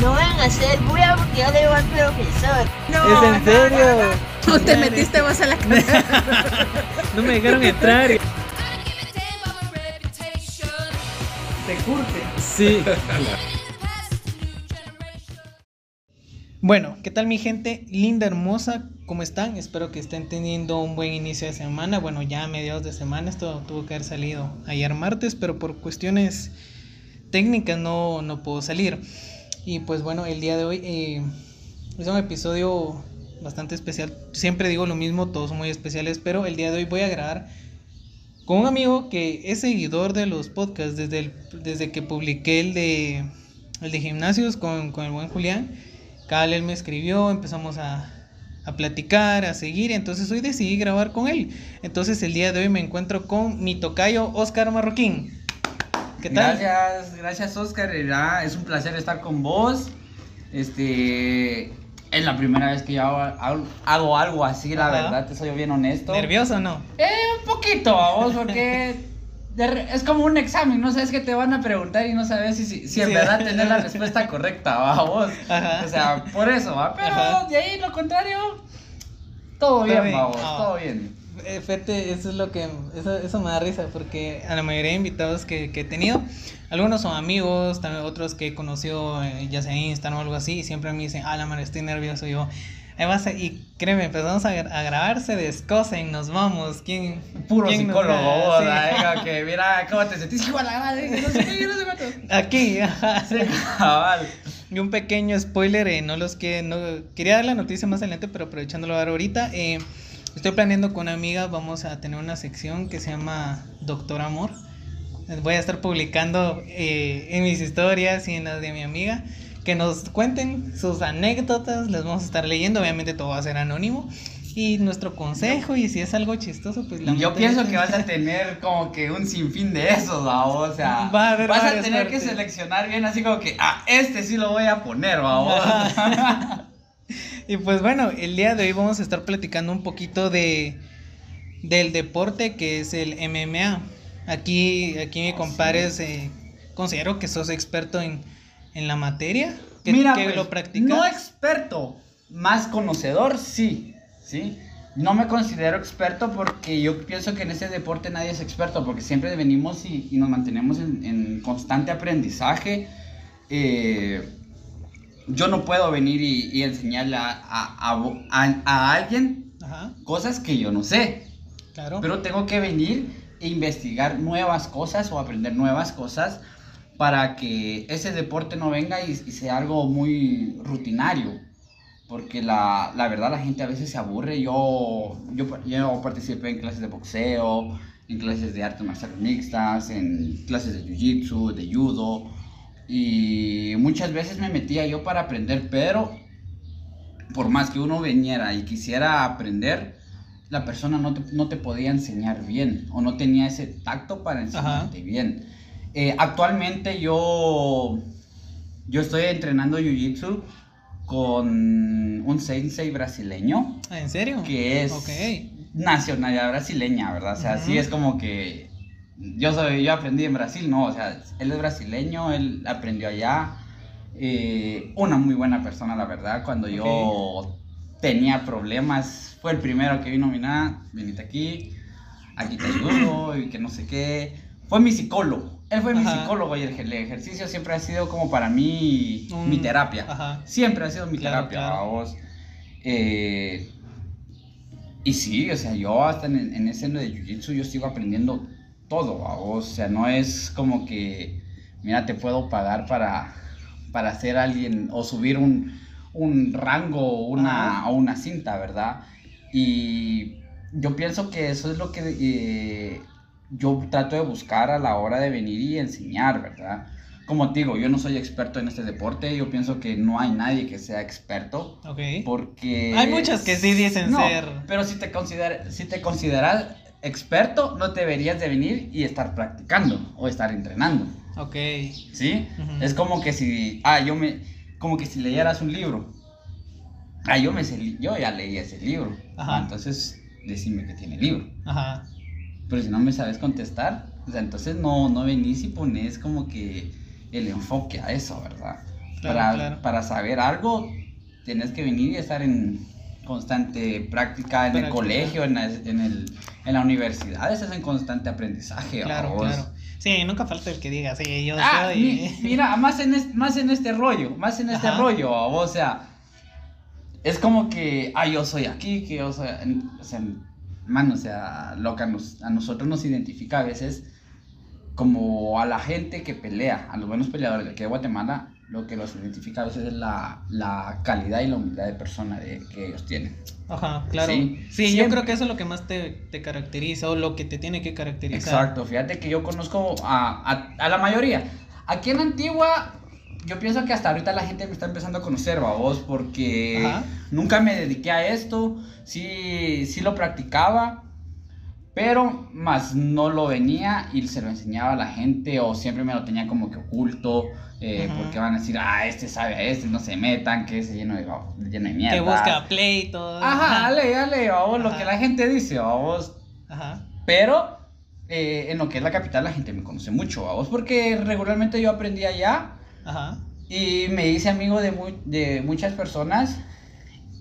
No van a hacer bulla porque yo le digo al profesor. ¿Es en serio? No te metiste vos a la casa. No me dejaron entrar. Te curte. Sí. Bueno, ¿qué tal mi gente linda, hermosa? ¿Cómo están? Espero que estén teniendo un buen inicio de semana. Bueno, ya a mediados de semana esto tuvo que haber salido ayer martes, pero por cuestiones técnicas no, no puedo salir. Y pues bueno, el día de hoy eh, es un episodio bastante especial. Siempre digo lo mismo, todos muy especiales, pero el día de hoy voy a grabar con un amigo que es seguidor de los podcasts desde, desde que publiqué el de, el de gimnasios con, con el buen Julián. Cada él me escribió, empezamos a, a platicar, a seguir, entonces hoy decidí grabar con él. Entonces el día de hoy me encuentro con mi tocayo Oscar Marroquín. ¿Qué tal? Gracias, gracias Oscar. Era- Es un placer estar con vos. Este es la primera vez que yo hago, algo así, la Ajá. verdad, te soy bien honesto. ¿Nervioso o no? Eh, un poquito, vos, porque de es como un examen, no sabes que te van a preguntar y no sabes si, si, si en Sí. verdad tenés la respuesta correcta, va, vos. Ajá. O sea, por eso, va. Pero Ajá. de ahí lo contrario, todo bien, bien. va, vos, Ah. todo bien. Eh, Fíjate, eso es lo que, eso, eso me da risa porque a la mayoría de invitados que, que he tenido, algunos son amigos, también otros que he conocido eh, ya sea en Instagram o algo así, y siempre me dicen, ah, la madre, estoy nervioso, y yo, y créeme, empezamos a, gra- a grabar, se descosen, nos vamos, ¿quién? Puro quién psicólogo, Sí. que mira, ¿cómo te sentís? Igual no sé qué, no sé cuánto. Aquí, ajá. Sí, cabal. Y un pequeño spoiler, eh, no los que no quería dar la noticia más adelante, pero aprovechándolo ahora ahorita, eh, estoy planeando con una amiga, vamos a tener una sección que se llama Doctor Amor. Voy a estar publicando eh, en mis historias y en las de mi amiga que nos cuenten sus anécdotas, les vamos a estar leyendo, obviamente todo va a ser anónimo. Y nuestro consejo, y si es algo chistoso, pues la Yo pienso que vas a tener como que un sinfín de esos, ¿va? o sea, Va a haber vas a tener que partes. seleccionar bien así como que, ah, este sí lo voy a poner, ¿va? Y pues bueno, el día de hoy vamos a estar platicando un poquito de del deporte que es el MMA. Aquí, aquí mi compadre eh, considero que sos experto en, en la materia, que, Mira, que pues, lo practicas. no experto, más conocedor, sí, sí. No me considero experto porque yo pienso que en ese deporte nadie es experto, porque siempre venimos y, y nos mantenemos en, en constante aprendizaje. Eh, yo no puedo venir y, y enseñarle a, a- a- a- alguien Ajá, cosas que yo no sé. claro. Pero tengo que venir e investigar nuevas cosas o aprender nuevas cosas para que ese deporte no venga y, y sea algo muy rutinario. Porque la, la verdad la gente a veces se aburre. Yo, yo, yo participé en clases de boxeo, en clases de artes marciales mixtas, en clases de jiu-jitsu, de judo. Y muchas veces me metía yo para aprender, pero por más que uno viniera y quisiera aprender, la persona no te, no te podía enseñar bien o no tenía ese tacto para enseñarte bien. Eh, actualmente yo, yo estoy entrenando Jiu-Jitsu con un sensei brasileño ¿En serio? que es nacionalidad brasileña, ¿verdad? O sea, sí es como que yo soy, yo aprendí en Brasil, no, o sea, él es brasileño, él aprendió allá, eh, una muy buena persona, la verdad, cuando yo tenía problemas, fue el primero que vino, mira, venite aquí, aquí te ayudo y que no sé qué, fue mi psicólogo, él fue mi psicólogo y el, el ejercicio siempre ha sido como para mí Un- mi terapia. Ajá. Siempre ha sido mi Claro, terapia, claro. vos. Eh, y sí, o sea, yo hasta en, en ese de Jiu-Jitsu yo sigo aprendiendo todo. O sea, no es como que, mira, te puedo pagar para, para ser alguien o subir un, un rango o una, una cinta, ¿verdad? Y yo pienso que eso es lo que eh, yo trato de buscar a la hora de venir y enseñar, ¿verdad? Como te digo, yo no soy experto en este deporte, yo pienso que no hay nadie que sea experto. Ok. Porque... Hay muchas que sí dicen No, ser. Pero si te, considera, si te consideras experto, no deberías de venir y estar practicando o estar entrenando. Ok. ¿Sí? Es como que si... Ah, yo me... Como que si leyeras un libro. Ah, yo, me yo ya leí ese libro. Ajá. Ah, entonces, decime que tiene libro. Ajá. Pero si no me sabes contestar, o sea, entonces no, no venís y pones como que el enfoque a eso, ¿verdad? Claro, para, claro. para saber algo, tienes que venir y estar en constante práctica en el colegio, en, el, en la universidad, estás en constante aprendizaje. Claro, vos. claro. Sí, nunca falta el que diga, sí, yo Ah, soy. mi- mira, más en, este, más en este rollo, más en este Ajá. rollo, o sea, es como que, ah, yo soy aquí, que yo soy, o sea, mano, o sea, lo que a, nos- a nosotros nos identifica a veces como a la gente que pelea, a los buenos peleadores de aquí de Guatemala, lo que los identifica a veces es la, la calidad y la humildad de persona de, que ellos tienen. Ajá, claro. Sí, Sí, yo creo que eso es lo que más te, te caracteriza o lo que te tiene que caracterizar. Exacto, fíjate que yo conozco a, a, a la mayoría. Aquí en Antigua, yo pienso que hasta ahorita la gente me está empezando a conocer, vos, porque Ajá. nunca me dediqué a esto, sí, sí lo practicaba, pero más no lo venía y se lo enseñaba a la gente o siempre me lo tenía como que oculto, eh, porque van a decir, ah, este sabe a este, no se metan, que ese lleno de, lleno de mierda. Que busca pleito. Ajá, dale, dale, vamos, lo Ajá. que la gente dice, vamos. Ajá. Pero eh, en lo que es la capital la gente me conoce mucho, vamos, porque regularmente yo aprendí allá Ajá. y me hice amigo de, mu- de muchas personas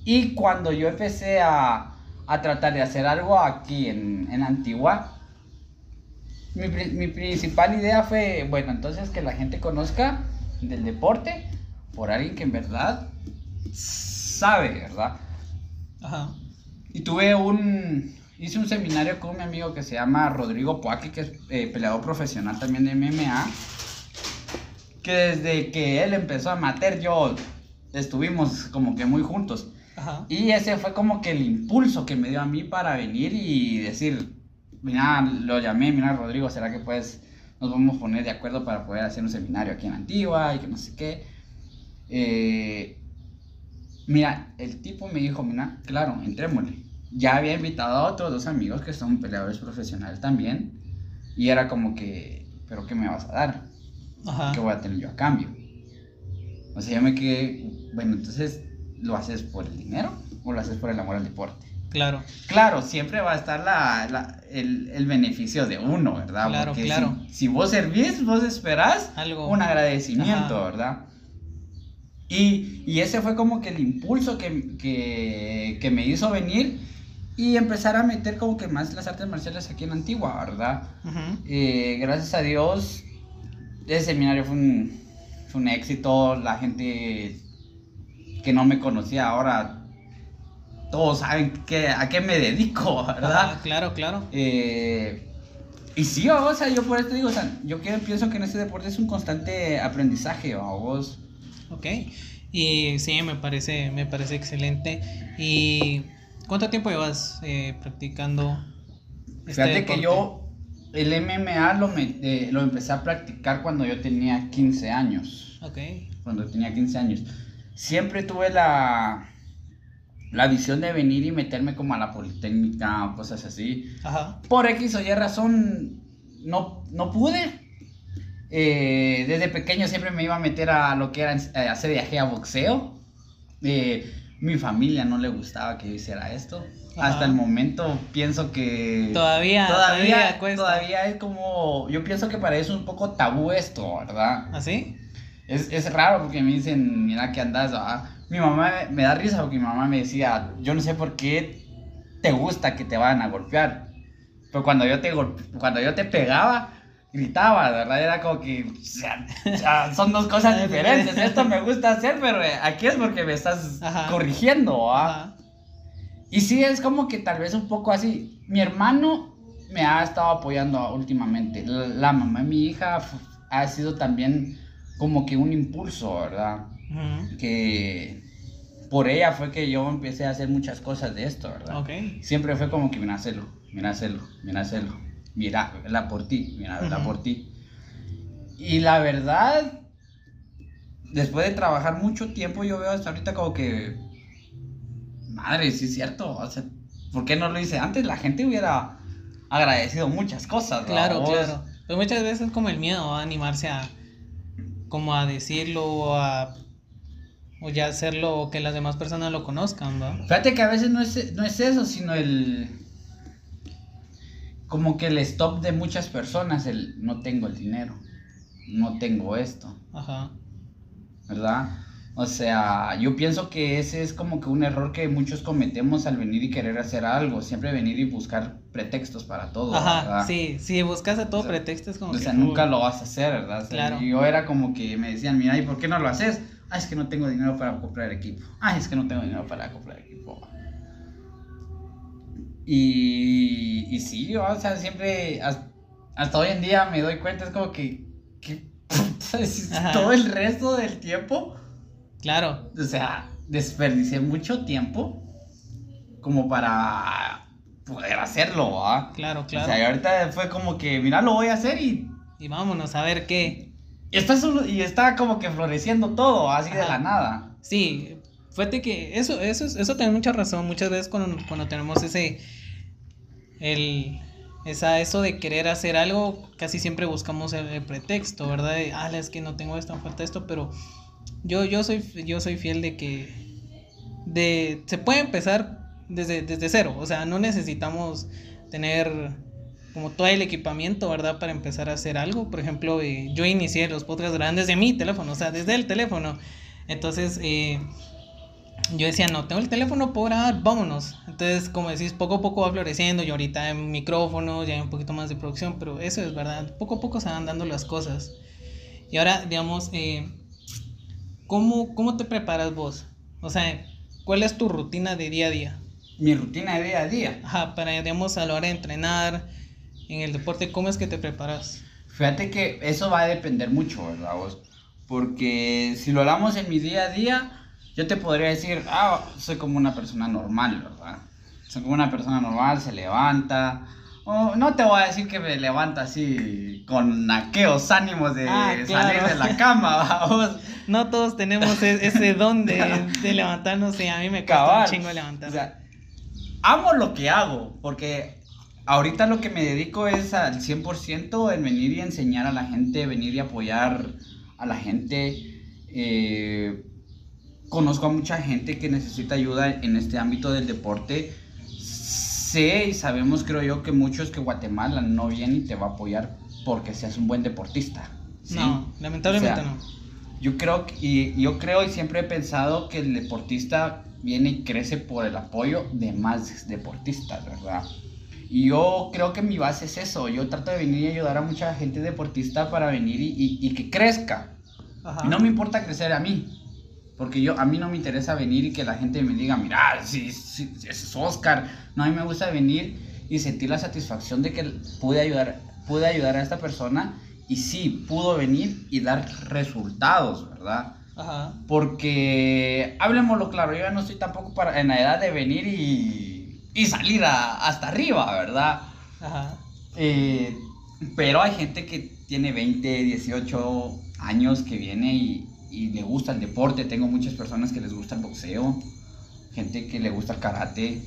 y cuando yo empecé a, a tratar de hacer algo aquí en, en Antigua, mi, mi principal idea fue, bueno, entonces que la gente conozca del deporte por alguien que en verdad sabe, ¿verdad? Ajá. Y tuve un. Hice un seminario con mi amigo que se llama Rodrigo Poaki, que es eh, peleador profesional también de MMA. Que desde que él empezó a matar, yo estuvimos como que muy juntos. Ajá. Y ese fue como que el impulso que me dio a mí para venir y decir: Mira, lo llamé, mira, Rodrigo, ¿será que pues nos vamos a poner de acuerdo para poder hacer un seminario aquí en Antigua y que no sé qué? Eh, Mira, el tipo me dijo, mira, claro, entrémosle. Ya había invitado a otros dos amigos que son peleadores profesionales también. Y era como que, ¿pero qué me vas a dar? Ajá. ¿Qué voy a tener yo a cambio? O sea, yo me quedé, bueno, entonces, ¿lo haces por el dinero o lo haces por el amor al deporte? Claro. Claro, siempre va a estar la, la- el, el beneficio de uno, ¿verdad? Claro, Porque claro. Si, si vos servís, vos esperás Algo. un agradecimiento, Ajá. ¿verdad? Y, y ese fue como que el impulso que, que, que me hizo venir y empezar a meter como que más las artes marciales aquí en Antigua, ¿verdad? Eh, gracias a Dios, ese seminario fue un, fue un éxito, la gente que no me conocía ahora, todos saben que, a qué me dedico, ¿verdad? Ajá, Claro, claro. Eh, y sí, o sea, yo por esto digo, o sea, yo que- pienso que en este deporte es un constante aprendizaje, vos. Ok. Y sí, me parece, me parece excelente. ¿Y cuánto tiempo llevas eh, practicando? este Fíjate deporte? que yo el MMA lo, me- eh, lo empecé a practicar cuando yo tenía 15 años. Ok. Cuando tenía 15 años. Siempre tuve la, la visión de venir y meterme como a la Politécnica o cosas así. Ajá. Por X o Y razón no, no pude. Eh, desde pequeño siempre me iba a meter a lo que era eh, hacer viaje a boxeo. Eh, mi familia no le gustaba que yo hiciera esto. Ajá. Hasta el momento pienso que Todavía, todavía, todavía, es como yo pienso que para eso es un poco tabú esto, ¿verdad? ¿Así? Es, es raro porque me dicen, mira que andas, ah". Mi mamá me, da risa porque mi mamá me decía, yo no sé por qué te gusta que te vayan a golpear. Pero cuando yo te, golpe- cuando yo te pegaba, gritaba, ¿verdad? Era como que, o sea, son dos cosas diferentes. Esto me gusta hacer, pero eh, aquí es porque me estás Ajá. corrigiendo, ¿ah? Ajá. Y sí, es como que tal vez un poco así. Mi hermano me ha estado apoyando últimamente. La, la mamá de mi hija ha sido también como que un impulso, ¿verdad? Ujú. Que por ella fue que yo empecé a hacer muchas cosas de esto, ¿verdad? Ok. Siempre fue como que, mira, hacerlo, mira, hacerlo, mira, hacerlo. Mira, la por ti, mira, la Ujú. por ti. Y la verdad, después de trabajar mucho tiempo, yo veo hasta ahorita como que, madre, sí es cierto. O sea, ¿por qué no lo hice antes? La gente hubiera agradecido muchas cosas. ¿no? Claro, claro. Pues muchas veces como el miedo a animarse a como a decirlo o a o ya hacerlo o que las demás personas lo conozcan, ¿no? Fíjate que a veces no es, no es eso, sino el. Como que el stop de muchas personas, el no tengo el dinero, no tengo esto. Ajá. ¿verdad? O sea, yo pienso que ese es como que un error que muchos cometemos al venir y querer hacer algo, siempre venir y buscar pretextos para todo. Ajá, ¿verdad? sí, si buscas a todo O sea, pretexto es como O sea, nunca lo vas a hacer, ¿verdad? O sea, Claro. Yo era como que me decían, mira, ¿y por qué no lo haces? Ah, es que no tengo dinero para comprar equipo. Ah, es que no tengo dinero para comprar equipo. Y, y sí, yo, o sea, siempre, has- hasta, hoy en día me doy cuenta, es como que, que todo el resto del tiempo, Claro, o sea, desperdicié mucho tiempo como para poder hacerlo, ¿va? claro, O claro. sea, y ahorita fue como que, mira, lo voy a hacer y Y vámonos a ver qué. Y está, solo- y está como que floreciendo todo, así de la nada. Sí, fíjate que eso, eso, es- eso tiene mucha razón. Muchas veces cuando, cuando tenemos ese, el, esa, eso de querer hacer algo, casi siempre buscamos el, el pretexto, ¿verdad? De, ah, es que no tengo esto, me falta esto, pero yo, yo soy, yo soy fiel de que, de, se puede empezar desde, desde cero, o sea, no necesitamos tener como todo el equipamiento, ¿verdad? Para empezar a hacer algo. Por ejemplo, eh, yo inicié los podcasts grandes de mi teléfono, o sea, desde el teléfono. Entonces, eh, yo decía, no, tengo el teléfono, puedo grabar, vámonos. Entonces, como decís, poco a poco va floreciendo y ahorita hay micrófonos, ya hay un poquito más de producción, pero eso es verdad, poco a poco se van dando las cosas. Y ahora, digamos, eh, ¿cómo, ¿cómo te preparas vos? O sea, ¿cuál es tu rutina de día a día? Mi rutina de día a día. Ajá, para, digamos, a la hora de entrenar, en el deporte, ¿cómo es que te preparas? Fíjate que eso va a depender mucho, ¿verdad? vos? Porque si lo hablamos en mi día a día, yo te podría decir, ah, soy como una persona normal, ¿verdad? Soy como una persona normal, se levanta. No te voy a decir que me levanta así con aqueos ánimos de Ah, salir claro. de la cama, vamos. No todos tenemos e- ese don de, de levantarnos y a mí me cuesta un chingo levantar. O sea, amo lo que hago, porque ahorita lo que me dedico es al 100% en venir y enseñar a la gente, venir y apoyar a la gente. Eh, conozco a mucha gente que necesita ayuda en este ámbito del deporte. Sé y sabemos, creo yo, que muchos que Guatemala no viene y te va a apoyar porque seas un buen deportista. ¿sí? No, lamentablemente O sea, no. Yo creo, y yo creo y siempre he pensado que el deportista viene y crece por el apoyo de más deportistas, ¿verdad? Y yo creo que mi base es eso. Yo trato de venir y ayudar a mucha gente deportista para venir y, y- y que crezca. Ajá. Y no me importa crecer a mí. Porque yo, a mí no me interesa venir y que la gente me diga, mira, sí, sí, ese es Oscar. No, a mí me gusta venir y sentir la satisfacción de que pude ayudar, pude ayudar a esta persona y sí, pudo venir y dar resultados, ¿verdad? Ajá. Porque, hablemoslo claro, yo ya no estoy tampoco para, en la edad de venir y, y salir a- hasta arriba, ¿verdad? Ajá. Eh, pero hay gente que tiene 20, 18 años que viene y, y le gusta el deporte. Tengo muchas personas que les gusta el boxeo, gente que le gusta el karate,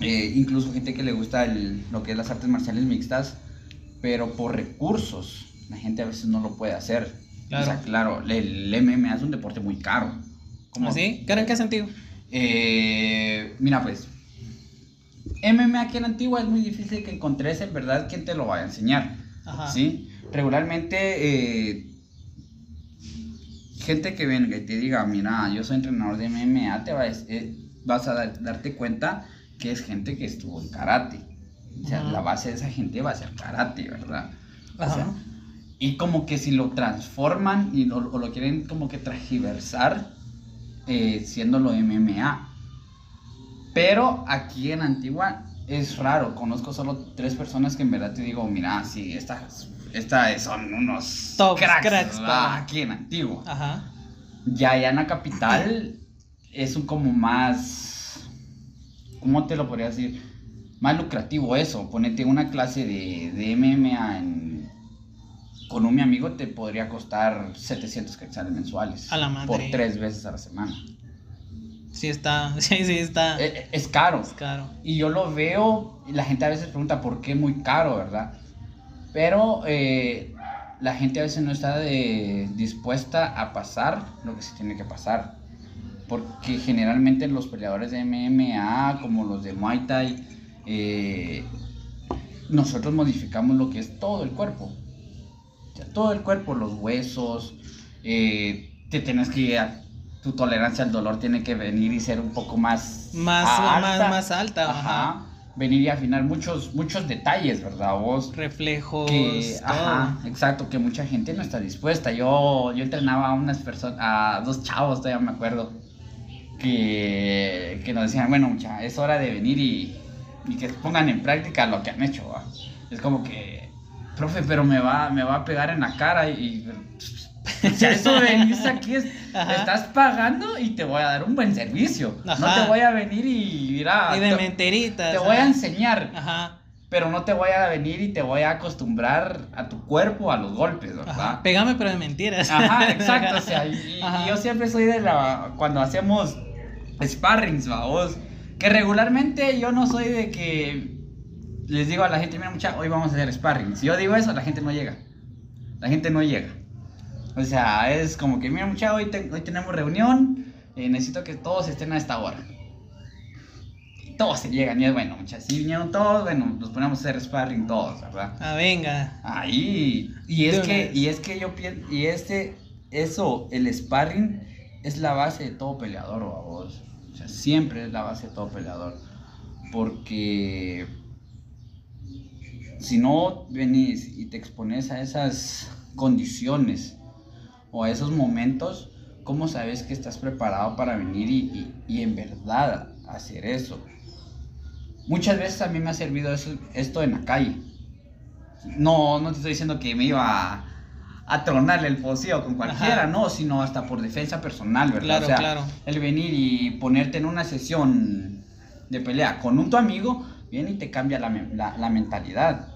eh, incluso gente que le gusta el- lo que es las artes marciales mixtas, pero por recursos la gente a veces no lo puede hacer. Claro. O sea, claro, el, el MMA es un deporte muy caro. Como- ¿Así? ¿Cara en qué sentido? eh, mira, pues, MMA aquí en Antigua es muy difícil que encontres en verdad quien te lo vaya a enseñar. Ajá. ¿Sí? Regularmente, eh, gente que venga y te diga, mira, yo soy entrenador de MMA, te va a dec- eh, vas a dar- darte cuenta que es gente que estuvo en karate. O sea, Ajá. la base de esa gente va a ser karate, ¿verdad? O sea, Ajá. y como que si lo transforman y lo, o lo quieren como que transgiversar, eh, siéndolo MMA. Pero aquí en Antigua es raro. Conozco solo tres personas que en verdad te digo, mira, sí, estas, estas son unos cracks, cracks, aquí en Antigua. Ajá. Ya allá en la capital es un como más, ¿cómo te lo podría decir? Más lucrativo eso. Ponete una clase de, de MMA en, con un mi amigo te podría costar 700 quetzales mensuales. A la madre. Por tres veces a la semana. Sí está, sí, sí está. Eh, eh, Es, caro. Es caro. Y yo lo veo, y la gente a veces pregunta por qué muy caro, ¿verdad? Pero eh, la gente a veces no está de- dispuesta a pasar lo que se tiene que pasar. Porque generalmente los peleadores de MMA, como los de Muay Thai, eh, nosotros modificamos lo que es todo el cuerpo. O sea, todo el cuerpo, los huesos, eh, te tienes que tu tolerancia al dolor tiene que venir y ser un poco más Más- más- más alta, ajá. Venir y afinar muchos muchos detalles, ¿verdad? Vos Reflejos. que, todo. ajá, exacto, que mucha gente no está dispuesta. Yo, yo entrenaba a unas personas, a dos chavos, todavía me acuerdo, que, que nos decían, bueno, mucha, es hora de venir y, y que pongan en práctica lo que han hecho. ¿va?". Es como que, profe, pero me va, me va a pegar en la cara y... O sea, eso venís aquí, es- estás pagando y te voy a dar un buen servicio. No Ajá. te voy a venir y mira, Y de te, menteritas. te voy a enseñar Ajá. pero no te voy a venir y te voy a acostumbrar a tu cuerpo a los golpes, ¿verdad? Ajá. Pégame, pero de mentiras. Ajá, exacto, o sea, y, y yo siempre soy de la, cuando hacemos sparrings, vamos, que regularmente yo no soy de que les digo a la gente, mira mucha, hoy vamos a hacer sparring, si yo digo eso, la gente no llega, la gente no llega, o sea, es como que, mira mucha, hoy, te- hoy tenemos reunión, eh, necesito que todos estén a esta hora. Y todos se llegan y es bueno, muchachos, si vinieron todos, bueno, nos ponemos a hacer sparring todos, ¿verdad? Ah, venga. Ahí. Y es que, y es que yo pienso, y este, eso, el sparring es la base de todo peleador, vos. O sea, siempre es la base de todo peleador. Porque si no venís y te expones a esas condiciones o a esos momentos, ¿cómo sabes que estás preparado para venir y, y- y en verdad hacer eso? Muchas veces a mí me ha servido eso- esto en la calle. No, no te estoy diciendo que me iba a, a tronarle el poseo con cualquiera, Ajá. no, sino hasta por defensa personal, ¿verdad? Claro, o sea, claro. el venir y ponerte en una sesión de pelea con un tu amigo, viene y te cambia la, me- la- la mentalidad.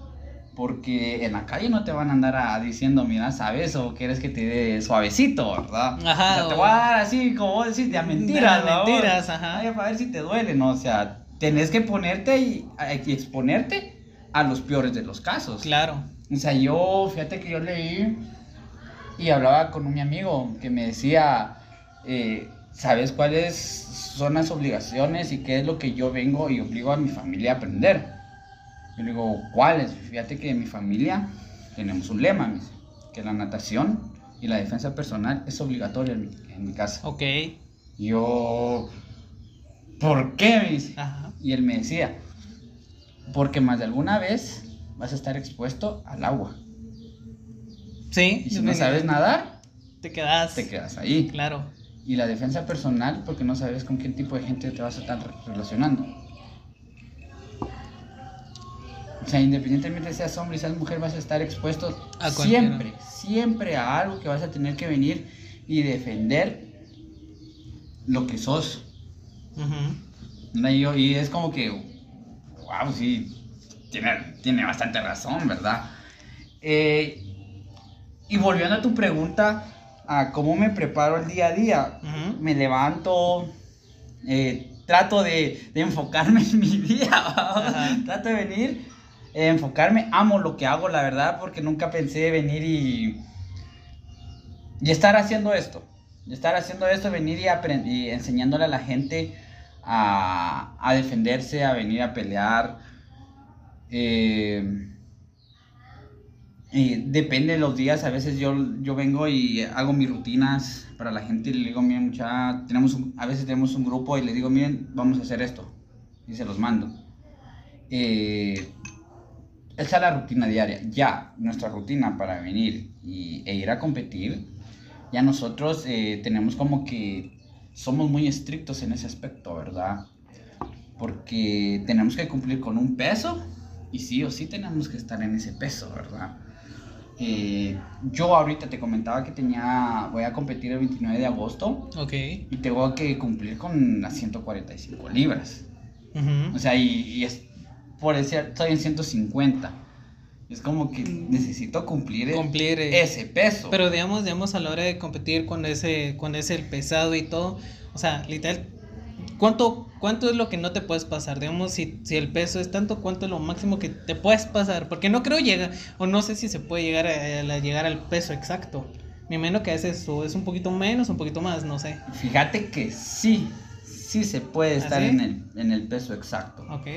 Porque en la calle no te van a andar a- diciendo, mira, sabes, o quieres que te dé suavecito, ¿verdad? Ajá, O sea, te voy a dar así, como vos decís, de a mentiras, De mentiras, ajá. Ay, para ver si te duele, ¿no? O sea, tenés que ponerte y, y exponerte a los peores de los casos. Claro. O sea, yo, fíjate que yo leí y hablaba con un mi amigo que me decía, eh, ¿sabes cuáles son las obligaciones y qué es lo que yo vengo y obligo a mi familia a aprender? Yo le digo, ¿cuáles? Fíjate que en mi familia tenemos un lema, me dice, que la natación y la defensa personal es obligatoria en mi, en mi casa. Ok. Yo, ¿por qué? Me dice. Ajá. Y él me decía, porque más de alguna vez vas a estar expuesto al agua. Sí. Y si no sabes nadar, Te quedas. te quedas ahí. Claro. Y la defensa personal, porque no sabes con qué tipo de gente te vas a estar re- relacionando. O sea, independientemente seas hombre y seas mujer, vas a estar expuesto A siempre, siempre a algo que vas a tener que venir y defender lo que sos. Y, es como que, wow, sí, tiene, tiene bastante razón, ¿verdad? Eh, y volviendo a tu pregunta, a cómo me preparo el día a día, me levanto, eh, trato de, de enfocarme en mi día, trato de venir, eh, enfocarme, amo lo que hago, la verdad, porque nunca pensé venir y, y estar haciendo esto, estar haciendo esto, venir y, y enseñándole a la gente a, a defenderse, a venir a pelear. eh, depende de los días, a veces yo, yo vengo y hago mis rutinas para la gente y le digo, miren, mucha, tenemos un- a veces tenemos un grupo y les digo, miren, vamos a hacer esto. Y se los mando. Eh, esa es la rutina diaria. Ya, nuestra rutina para venir y, e ir a competir, ya nosotros eh, tenemos como que somos muy estrictos en ese aspecto, ¿verdad? Porque tenemos que cumplir con un peso y sí o sí tenemos que estar en ese peso, ¿verdad? Eh, yo ahorita te comentaba que tenía, voy a competir el 29 de agosto Ok. y tengo que cumplir con las 145 libras. Ujú. O sea, y, y es por decir, estoy en 150. Es como que necesito cumplir, e- Cumplir, eh, ese peso. Pero digamos, digamos, a la hora de competir con ese, con ese el pesado y todo, o sea, literal, ¿cuánto, cuánto es lo que no te puedes pasar? Digamos, si, si el peso es tanto, ¿cuánto es lo máximo que te puedes pasar? Porque no creo llegar, o no sé si se puede llegar a, a llegar al peso exacto. Me imagino que a veces o es un poquito menos, un poquito más, no sé. Fíjate que sí, sí se puede ¿Ah, estar en, el, en el peso exacto. Ok.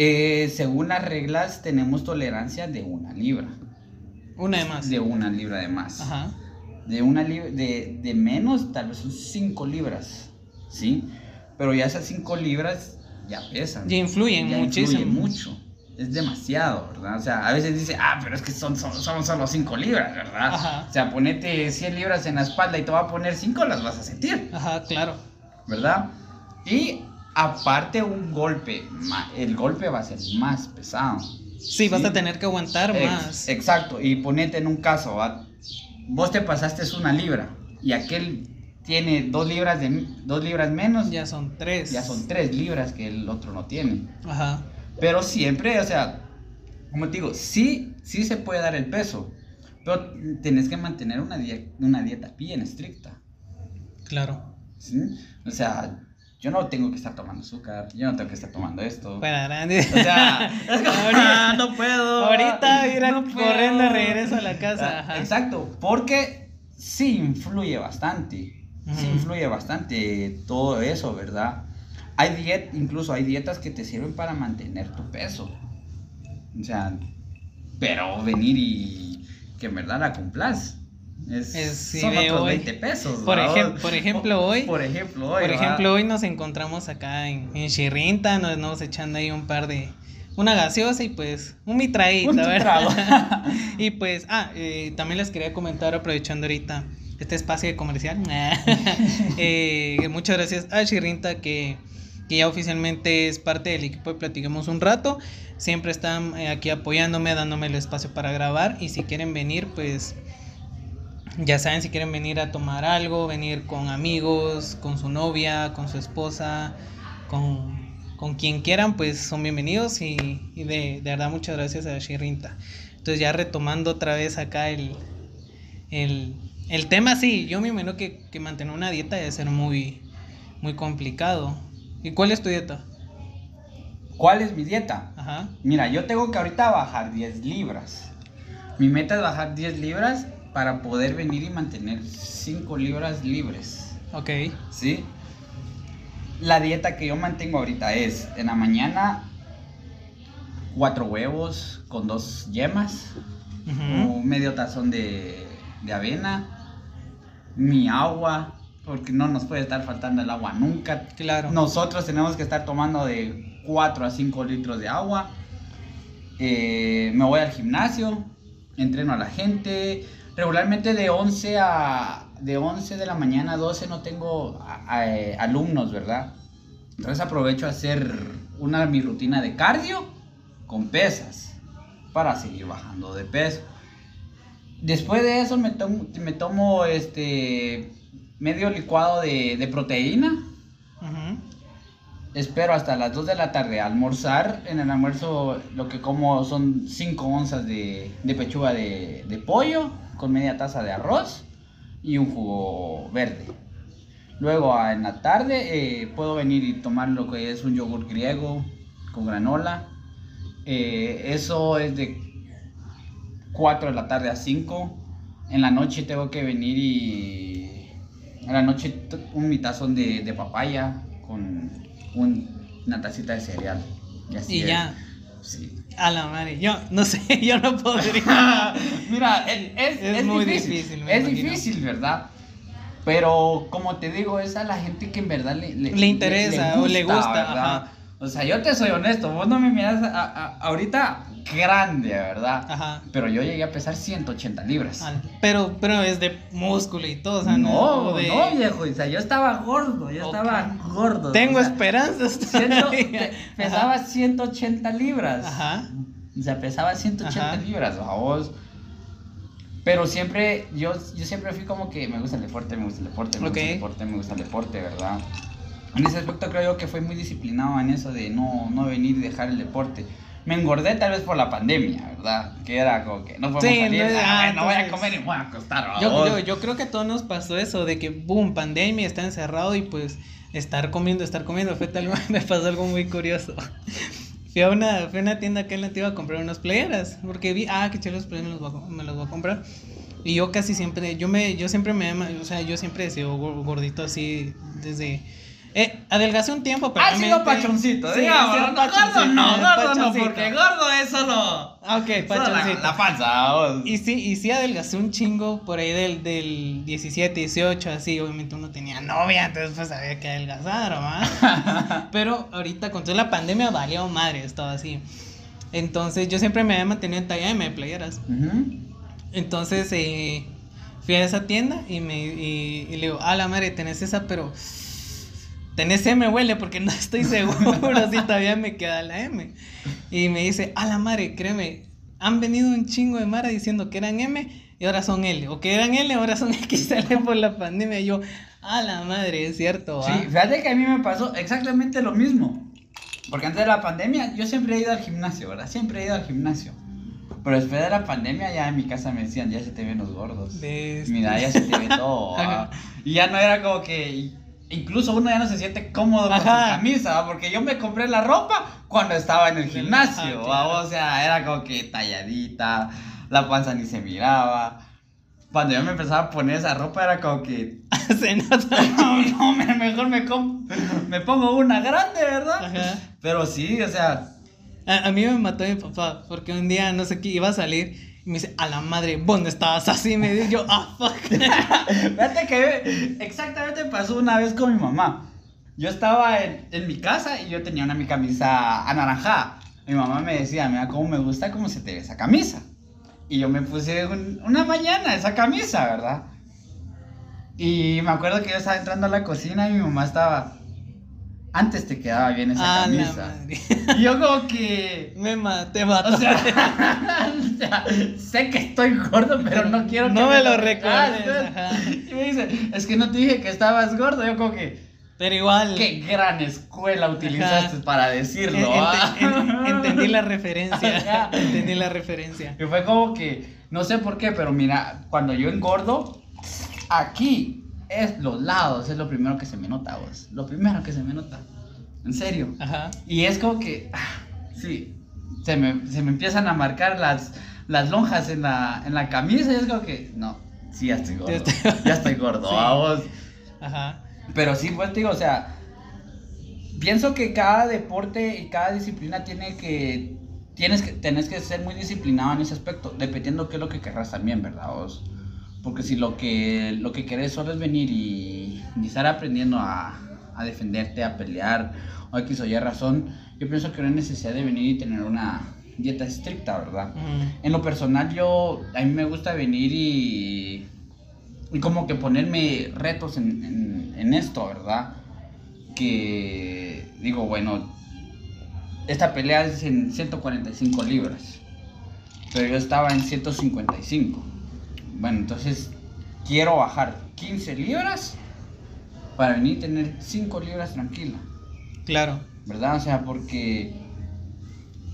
Eh, según las reglas, tenemos tolerancia de una libra. Una de más. De una libra de más. Ajá. de una lib- de, de menos, tal vez son 5 libras, ¿sí? Pero ya esas 5 libras ya pesan. Ya influyen Ya muchísimo. influyen mucho. Es demasiado, ¿verdad? O sea, a veces dice, ah, pero es que son, son, son solo 5 libras, ¿verdad? Ajá. O sea, ponete 100 libras en la espalda y te va a poner 5, las vas a sentir. Ajá, claro. ¿verdad? Y aparte un golpe, el golpe va a ser más pesado. Sí, vas a tener que aguantar Ex- más. Exacto, y ponete en un caso, ¿va? vos te pasaste una libra y aquel tiene dos libras, de, dos libras menos, ya, Ya son tres. son tres libras que el otro no tiene. Ajá. Pero siempre, o sea, como te digo, sí, sí se puede dar el peso, pero tenés que mantener una dieta bien estricta. Claro. ¿sí? O sea, yo no tengo que estar tomando azúcar, yo no tengo que estar tomando esto. Para grande. O sea, es como, Ahorita- "Ah, no puedo. Ahorita ir a- no puedo". corriendo de regreso a la casa. Ah, Ajá. Exacto, porque sí influye bastante. Sí influye bastante todo eso, ¿verdad? Hay diet, incluso hay dietas que te sirven para mantener tu peso. O sea, pero venir y que en verdad la cumplas. Es, Es- sí, son de otros hoy. 20 pesos. Por ¿va? ejem- por ejemplo, hoy- Por ejemplo, hoy. Por ¿va? ejemplo, hoy nos encontramos acá en, en Chirrinta, nos estamos echando ahí un par de... Una gaseosa y pues un mitraíta, Un ¿verdad? y pues, ah, eh, también les quería comentar, aprovechando ahorita este espacio comercial, eh, muchas gracias a Chirrinta que, que ya oficialmente es parte del equipo de Platiquemos un rato. Siempre están eh, aquí apoyándome, dándome el espacio para grabar y si quieren venir, pues ya saben, si quieren venir a tomar algo, venir con amigos, con su novia, con su esposa, con, con quien quieran, pues son bienvenidos y, y de, de verdad muchas gracias a Shirinta. Entonces ya retomando otra vez acá el, el, el tema, sí, yo me imagino que, que mantener una dieta debe ser muy, muy complicado. ¿Y cuál es tu dieta? ¿Cuál es mi dieta? Ajá. Mira, yo tengo que ahorita bajar 10 libras. Mi meta es bajar 10 libras para poder venir y mantener 5 libras libres. Ok. ¿Sí? La dieta que yo mantengo ahorita es en la mañana 4 huevos con 2 yemas, un medio tazón de, de avena, mi agua, porque no nos puede estar faltando el agua nunca. Claro. Nosotros tenemos que estar tomando de 4 a 5 litros de agua. Eh, me voy al gimnasio, entreno a la gente. Regularmente de 11 a de 11 de la mañana a 12 no tengo a- a- eh, alumnos, ¿verdad? Entonces aprovecho a hacer una mi rutina de cardio con pesas para seguir bajando de peso. Después de eso me tomo, me tomo este medio licuado de, de proteína. Espero hasta las 2 de la tarde a almorzar. En el almuerzo lo que como son 5 onzas de, de pechuga de, de pollo con media taza de arroz y un jugo verde. Luego ah, en la tarde eh, puedo venir y tomar lo que es un yogur griego con granola. Eh, eso es de 4 de la tarde a 5. En la noche tengo que venir y... En la noche un mitazón de, de papaya con un- una tacita de cereal. Y, así Y ya. Sí. A la madre, yo no sé, yo no podría. Mira, es, es- Es es muy difícil, difícil, es imagino. difícil, ¿verdad? Pero como te digo, es a la gente que en verdad le, Le interesa o le gusta, ¿verdad? ajá. O sea, yo te soy honesto, vos no me miras a- a- ahorita grande, ¿verdad? Ajá. Pero yo llegué a pesar 180 libras. Al- Pero, pero es de músculo y todo, o sea, no, no, de... no, viejo, o sea, yo estaba gordo, yo estaba gordo. Tengo o sea, esperanzas. ciento- pesaba 180 libras. Ajá. O sea, pesaba 180 Ajá. libras, vamos. Pero siempre, yo, yo siempre fui como que me gusta el deporte, me gusta el deporte, me gusta el deporte, me gusta el deporte, ¿verdad? En ese aspecto creo yo que fue muy disciplinado en eso de no, no venir y dejar el deporte. Me engordé tal vez por la pandemia, ¿verdad? Que era como que no podemos Sí, salir, no, ah, bueno, voy a comer y me voy a acostar, Yo, yo, yo creo que a todos nos pasó eso, de que, boom, pandemia, está encerrado y pues estar comiendo, estar comiendo. Fue tal, me pasó algo muy curioso. Fui a una, fui a una tienda acá en la antigua a comprar unas playeras, porque vi, ah, que chéveres playeras, me los voy a, me los voy a comprar. Y yo casi siempre, yo me, yo siempre me, o sea, yo siempre he sido gordito así desde, Eh, adelgacé un tiempo, pero Ha sido pachoncito, digamos. sí, ¿no? pachoncito, gordo no, gordo no, porque gordo es solo. Ah, Ok, pachoncito. la, la panza. vos. Y sí, y sí adelgacé un chingo por ahí del, del 17, 18, así. Obviamente uno tenía novia, entonces pues había que adelgazar, ¿va? Pero ahorita con toda la pandemia valió madre, estaba así. Entonces yo siempre me había mantenido en talla M de playeras. Entonces eh, fui a esa tienda y, me, y, y le digo, a la madre, tenés esa, pero tenés M, huele, porque no estoy seguro si todavía me queda la M. Y me dice, a la madre, créeme, han venido un chingo de Mara diciendo que eran M y ahora son L, o que eran L, ahora son XL por la pandemia. Y yo, a la madre, es cierto. Sí, ¿va?". fíjate que a mí me pasó exactamente lo mismo. Porque antes de la pandemia yo siempre he ido al gimnasio, ¿verdad? Siempre he ido al gimnasio. Pero después de la pandemia ya en mi casa me decían, ya se te ven los gordos. Mira, ya se te ve todo. ¿va? y ya no era como que... Incluso uno ya no se siente cómodo con su camisa, ¿va? porque yo me compré la ropa cuando estaba en el gimnasio, ah, ¿va? o sea, era como que talladita, la panza ni se miraba. Cuando yo me empezaba a poner esa ropa era como que Se nota. no, no, me- mejor me, com- me pongo una grande, ¿verdad? Ajá. Pero sí, o sea, A, a mí me mató mi papá porque un día no sé qué iba a salir me dice, a la madre, no estabas así. Me dijo yo, ah, fuck. fíjate que exactamente pasó una vez con mi mamá. Yo estaba en, en mi casa y yo tenía una mi camisa anaranjada. Mi mamá me decía, mira cómo me gusta cómo se te ve esa camisa. Y yo me puse un- una mañana esa camisa, ¿verdad? Y me acuerdo que yo estaba entrando a la cocina y mi mamá estaba, antes te quedaba bien esa camisa. Y yo como que... Me maté, mató. O sea, o sea, sé que estoy gordo, pero no quiero que No me lo recuerdes. ajá. Y me dice, es que no te dije que estabas gordo. Yo como que, Pero igual. qué gran escuela utilizaste Ajá. para decirlo. ah. en- entendí la referencia. Ajá. entendí la referencia. Y fue como que, no sé por qué, pero mira, cuando yo engordo, aquí es los lados, es lo primero que se me nota, vos. Lo primero que se me nota. En serio. Ajá. Y es como que, ah, sí, se me, se me empiezan a marcar las, las lonjas en la, en la camisa y es como que, no, sí, ya estoy gordo. Ya estoy- gordo, Sí. vamos. Ajá. Pero sí, pues te digo, o sea, pienso que cada deporte y cada disciplina tiene que, tienes que, tenés que ser muy disciplinado en ese aspecto, dependiendo qué es lo que querrás también, ¿verdad? vos? Porque si lo que, lo que querés solo es venir y, y estar aprendiendo a, a defenderte, a pelear, o X o Y razón, yo pienso que no hay necesidad de venir y tener una dieta estricta, ¿verdad? En lo personal, yo, a mí me gusta venir y, y como que ponerme retos en, en- en esto, ¿verdad? Que digo, bueno, esta pelea es en 145 libras, pero yo estaba en 155. Bueno, entonces quiero bajar 15 libras para venir y tener 5 libras tranquila. Claro. ¿verdad? O sea, porque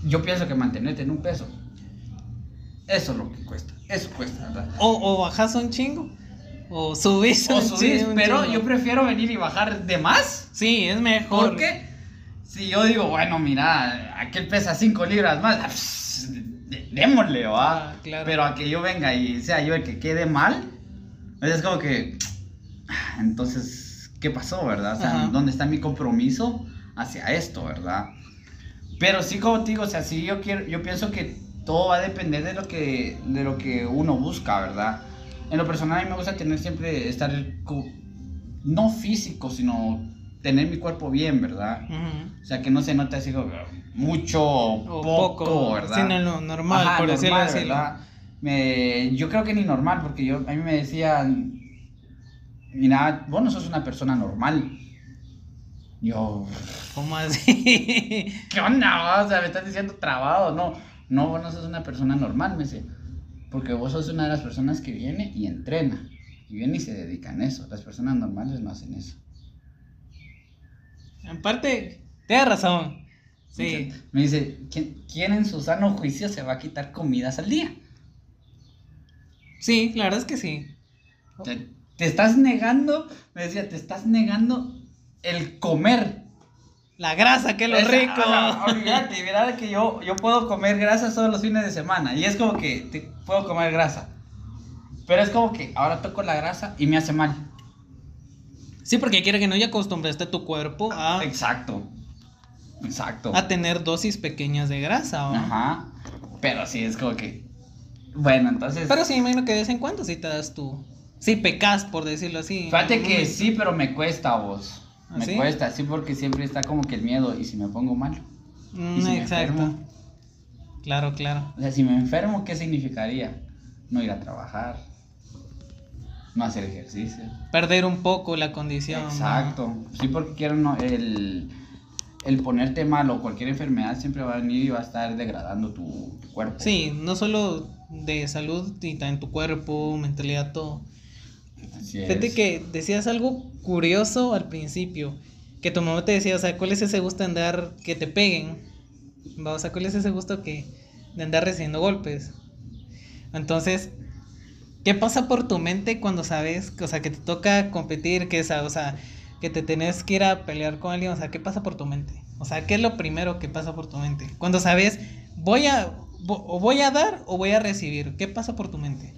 yo pienso que mantenerte en un peso, eso es lo que cuesta, eso cuesta, ¿verdad? O, o bajas un chingo. O subís O un subir, chingo, un pero chingo. yo prefiero venir y bajar de más, Sí, es mejor. porque si yo digo, bueno, mira, aquel pesa 5 libras más, démosle, ¿va? Claro. Pero a que yo venga y sea yo el que quede mal, es como que, ah, entonces, ¿qué pasó, verdad? O sea, Ajá. ¿dónde está mi compromiso hacia esto, verdad? Pero sí, como te digo, o sea, sí yo quiero, yo pienso que todo va a depender de lo que, de lo que uno busca, ¿verdad? En lo personal a mí me gusta tener siempre, estar, no físico, sino tener mi cuerpo bien, ¿verdad? O sea, que no se note así como mucho o O poco, poco, ¿verdad? sí, no, lo normal, Ajá, por decirlo así. ¿verdad? Me, yo creo que ni normal, porque yo, a mí me decían, mira, vos no sos una persona normal. Yo, ¿Cómo así? ¿qué onda? O sea, me estás diciendo trabado. No, no, vos no sos una persona normal, me decía. Porque vos sos una de las personas que viene y entrena. Y viene y se dedica en eso. Las personas normales no hacen eso. En parte, tienes razón. Sí. Me dice, ¿quién, quién en su sano juicio se va a quitar comidas al día? Sí, la verdad es que sí. Te, te estás negando, me decía, te estás negando el comer. La grasa, que es lo Esa- rico. ajá, olvídate, mira que yo, yo puedo comer grasa todos los fines de semana. Y es como que te, puedo comer grasa. Pero es como que ahora toco la grasa y me hace mal. Sí, porque quiere que no ya acostumbraste tu cuerpo a, Exacto. Exacto. a tener dosis pequeñas de grasa. ¿va? Ajá. Pero sí, es como que. Bueno, entonces. Pero sí, imagino que de vez en cuando sí te das tu. Sí, pecas, por decirlo así. Fíjate que sí, pero me cuesta vos. ¿Ah, Me sí? cuesta, sí, porque siempre está como que el miedo. ¿Y si me pongo mal? Mm, ¿Y si me exacto. enfermo? Claro, claro. O sea, si me enfermo, ¿qué significaría? No ir a trabajar. No hacer ejercicio. Perder un poco la condición. ¿no? Exacto. Sí, porque quiero no, el, el ponerte mal o cualquier enfermedad siempre va a venir y va a estar degradando tu, tu cuerpo. Sí, no solo de salud, y también tu cuerpo, mentalidad, todo. Así es. Fíjate que decías algo curioso al principio. Que tu mamá te decía, o sea, ¿cuál es ese gusto de andar que te peguen? O sea, ¿cuál es ese gusto que de andar recibiendo golpes? Entonces, ¿qué pasa por tu mente cuando sabes, o sea, que te toca competir, que o sea, que te tenés que ir a pelear con alguien? O sea, ¿qué pasa por tu mente? O sea, ¿qué es lo primero que pasa por tu mente? Cuando sabes, voy a, o voy a dar o voy a recibir, ¿qué pasa por tu mente?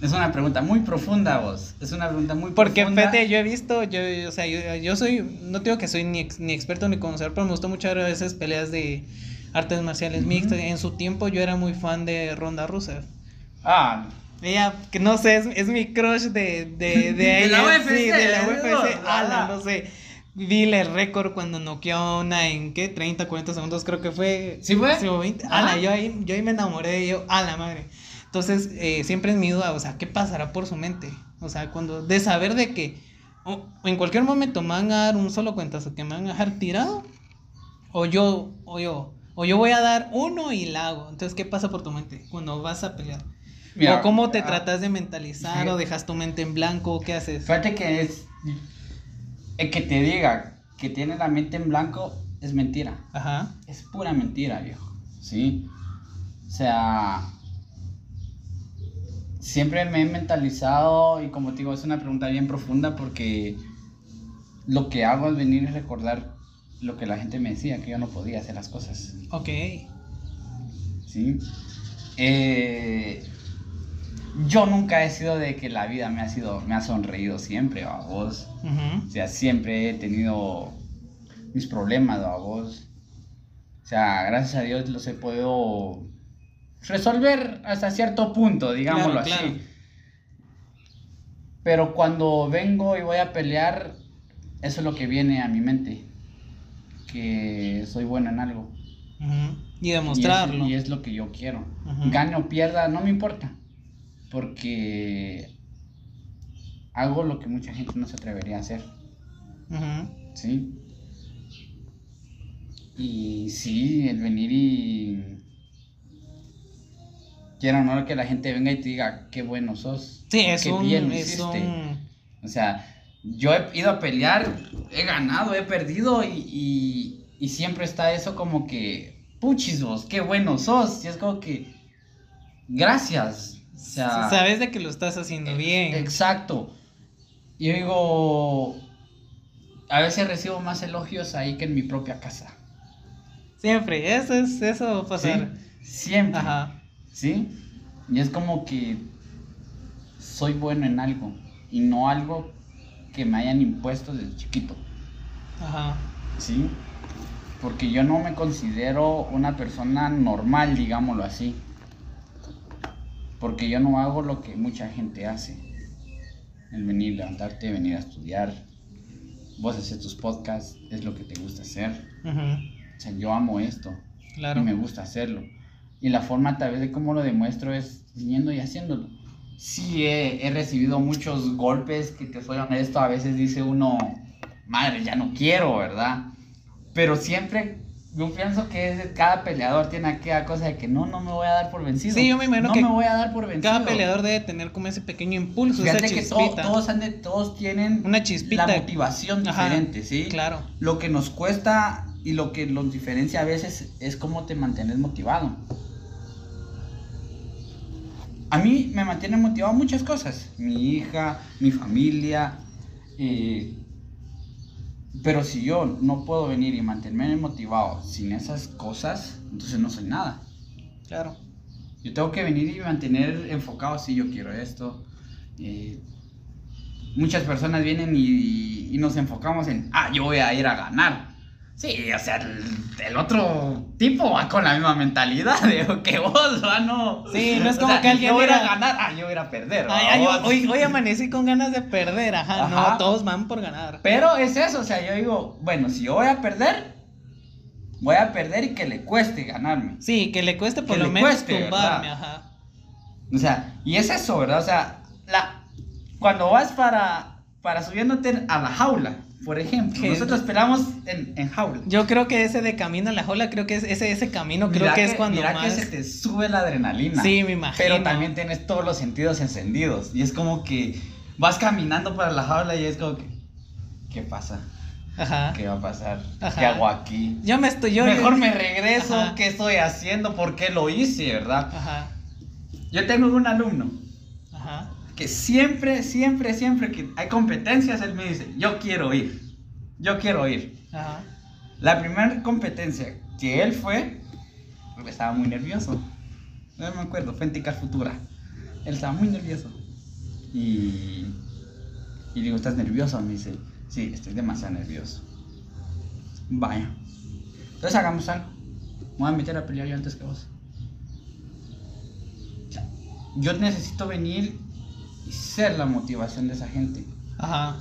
Es una pregunta muy profunda, vos. Es una pregunta muy Porque, profunda. fíjate, yo he visto, yo, o sea, yo, yo soy, no digo que soy ni, ex- ni experto ni conocedor, pero me gustó mucho ver a veces peleas de artes marciales mixtas. En su tiempo yo era muy fan de Ronda Rousey. Ah, Ella, que no sé, es, es mi crush de, de, de, De la UFC, sí, de la. UFC. Ala, Ala. no sé. Vi el récord cuando noqueó a una en, ¿qué? 30, 40 segundos creo que fue. ¿Sí fue? o 20. Ajá. Ala, yo ahí, yo ahí me enamoré de ello, a la madre. Entonces, eh, siempre es mi duda, o sea, ¿qué pasará por su mente? O sea, cuando, de saber de que o- en cualquier momento me van a dar un solo cuentazo, que me van a dejar tirado, o yo, o yo, o yo voy a dar uno y la hago. Entonces, ¿qué pasa por tu mente cuando vas a pelear? Mira, o cómo te ah, tratas de mentalizar, sí. o dejas tu mente en blanco, ¿qué haces? Fíjate que es. El que te diga que tiene la mente en blanco es mentira. Ajá. Es pura mentira, viejo. ¿Sí? O sea. Siempre me he mentalizado y como te digo, es una pregunta bien profunda porque lo que hago es venir y recordar lo que la gente me decía, que yo no podía hacer las cosas. Ok. ¿sí? Eh, yo nunca he sido de que la vida me ha sido, me ha sonreído siempre, a vos. O sea, siempre he tenido mis problemas, a vos. O sea, gracias a Dios los he podido resolver hasta cierto punto, digámoslo Claro, así. claro. Pero cuando vengo y voy a pelear, eso es lo que viene a mi mente. Que soy bueno en algo. Y Y es- demostrarlo. Y es, lo que yo quiero. Gane o pierda, no me importa. Porque hago lo que mucha gente no se atrevería a hacer. ¿Sí? Y sí, el venir y. Quiero o no que la gente venga y te diga qué bueno sos. Sí, es qué un, bien lo es hiciste". un- O sea, yo he ido a pelear, he ganado, he perdido y, y, y siempre está eso como que, puchis vos, qué bueno sos. Y es como que, gracias. O sea, Sabes de que lo estás haciendo bien. Exacto. Y yo digo, a veces recibo más elogios ahí que en mi propia casa. Siempre, eso es, eso va a ¿Sí? pasar. Siempre. Ajá. ¿Sí? Y es como que soy bueno en algo y no algo que me hayan impuesto desde chiquito. Ajá. ¿Sí? Porque yo no me considero una persona normal, digámoslo así. Porque yo no hago lo que mucha gente hace. El venir, levantarte, venir a estudiar. Vos haces tus podcasts, es lo que te gusta hacer. O sea, yo amo esto Claro. y me gusta hacerlo. Y la forma tal vez de cómo lo demuestro es yendo y haciéndolo. Sí, he, he recibido muchos golpes que te soy honesto, a veces dice uno, madre, ya no quiero, ¿verdad? Pero siempre yo pienso que es cada peleador tiene aquella cosa de que no, no me voy a dar por vencido. Sí, yo me imagino no que me voy a dar por vencido. Cada peleador debe tener como ese pequeño impulso, esa Fíjate que to- chispita. todos, han de- todos tienen Una chispita. la motivación Ajá, diferente, ¿sí? Claro. Lo que nos cuesta y lo que nos diferencia a veces es cómo te mantienes motivado. A mí me mantiene motivado muchas cosas. Mi hija, mi familia. eh, pero si yo no puedo venir y mantenerme motivado sin esas cosas, entonces no soy nada. Claro. Yo tengo que venir y mantener enfocado si yo quiero esto. eh, muchas personas vienen y, y nos enfocamos en, ah, yo voy a ir a ganar. Sí, o sea, el, el otro tipo va con la misma mentalidad de que vos, va, no. Sí, no es O como sea, que alguien Yo voy a ganar, ah, yo voy a perder. Ay, ay, hoy, hoy amanecí con ganas de perder, ajá. Ajá. No, todos van por ganar. Pero es eso, o sea, yo digo, bueno, si yo voy a perder, voy a perder y que le cueste ganarme. Sí, que le cueste por Que lo menos cueste, tumbarme, ¿verdad? ajá. O sea, y es eso, ¿verdad? O sea, la, cuando vas para, para subiéndote a la jaula, por ejemplo, nosotros esperamos en, en jaula. Yo creo que ese de camino a la jaula, creo que es ese, ese camino, creo que, es cuando mira más. que se te sube la adrenalina. Sí, me imagino. Pero también tienes todos los sentidos encendidos. Y es como que vas caminando para la jaula y es como que, ¿qué pasa? Ajá. ¿Qué va a pasar? Ajá. ¿Qué hago aquí? Yo me estoy. Yo, Mejor yo- me regreso, Ajá. ¿qué estoy haciendo? ¿Por qué lo hice, verdad? Ajá. Yo tengo un alumno. Que siempre, siempre, siempre que hay competencias, él me dice, yo quiero ir, yo quiero ir. Ajá. La primera competencia que él fue, porque estaba muy nervioso. No me acuerdo, fue en Tica Futura. Él estaba muy nervioso. Y, y digo, ¿estás nervioso? Me dice, sí, estoy demasiado nervioso. Vaya. Entonces hagamos algo. Me voy a meter a pelear yo antes que vos. O sea, Yo necesito venir y ser la motivación de esa gente. Ajá.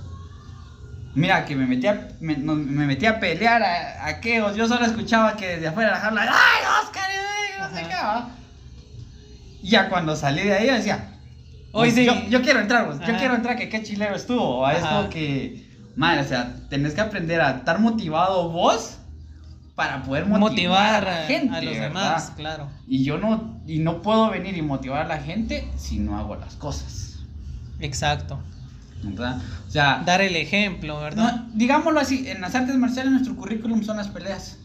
Mira, que me metí a, me, no- me metí a pelear a, a Keos. Yo solo escuchaba que desde afuera la jaula, ¡ay, Oscar! y No sé qué, ¿va? Y ya cuando salí de ahí, yo decía, Hoy "Pues, sí. Yo, yo quiero entrar, pues, yo quiero entrar, que qué chilero estuvo. ¿va? Es como que, madre, o sea, tenés que aprender a estar motivado vos para poder motivar, Motivar a la gente. a los ¿verdad? demás, claro. Y yo no, y no puedo venir y motivar a la gente si no hago las cosas. Exacto. ¿verdad? O sea, Dar el ejemplo, ¿verdad? No, digámoslo así, en las artes marciales nuestro currículum son las peleas.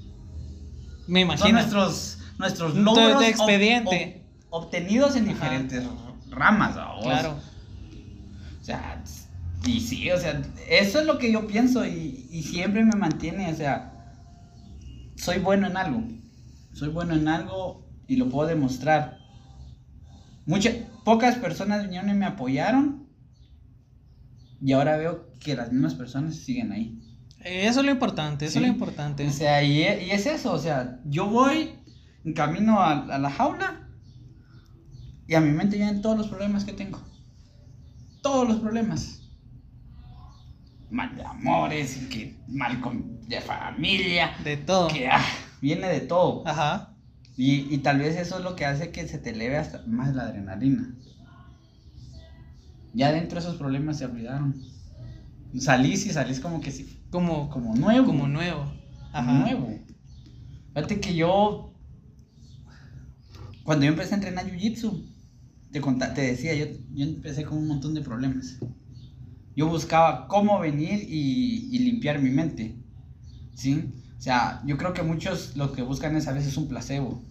Me Son imagino. nuestros, nuestros logros ob- expediente. ob- obtenidos en Ajá. diferentes ramas. ¿va vos? Claro. O sea, y sí, o sea, eso es lo que yo pienso y, y siempre me mantiene, o sea, soy bueno en algo. Soy bueno en algo y lo puedo demostrar. Muchas, pocas personas vinieron y me apoyaron y ahora veo que las mismas personas siguen ahí. Eh, Eso es lo importante, eso Sí. es lo importante. O sea, y, e- y es eso, o sea, yo voy en camino a, a la jaula y a mi mente vienen todos los problemas que tengo. Todos los problemas. Mal de amores, y que mal con, de familia, De todo. que ah, viene de todo. Ajá. Y, y tal vez eso es lo que hace que se te eleve hasta más la adrenalina. Ya dentro de esos problemas se olvidaron. Salís y salís como que sí, Como, como nuevo. como nuevo. Ajá. nuevo. Fíjate que yo, cuando yo empecé a entrenar Jiu-Jitsu, te, te decía, yo, yo empecé con un montón de problemas. Yo buscaba cómo venir y, y limpiar mi mente. ¿Sí? O sea, yo creo que muchos lo que buscan es a veces un placebo.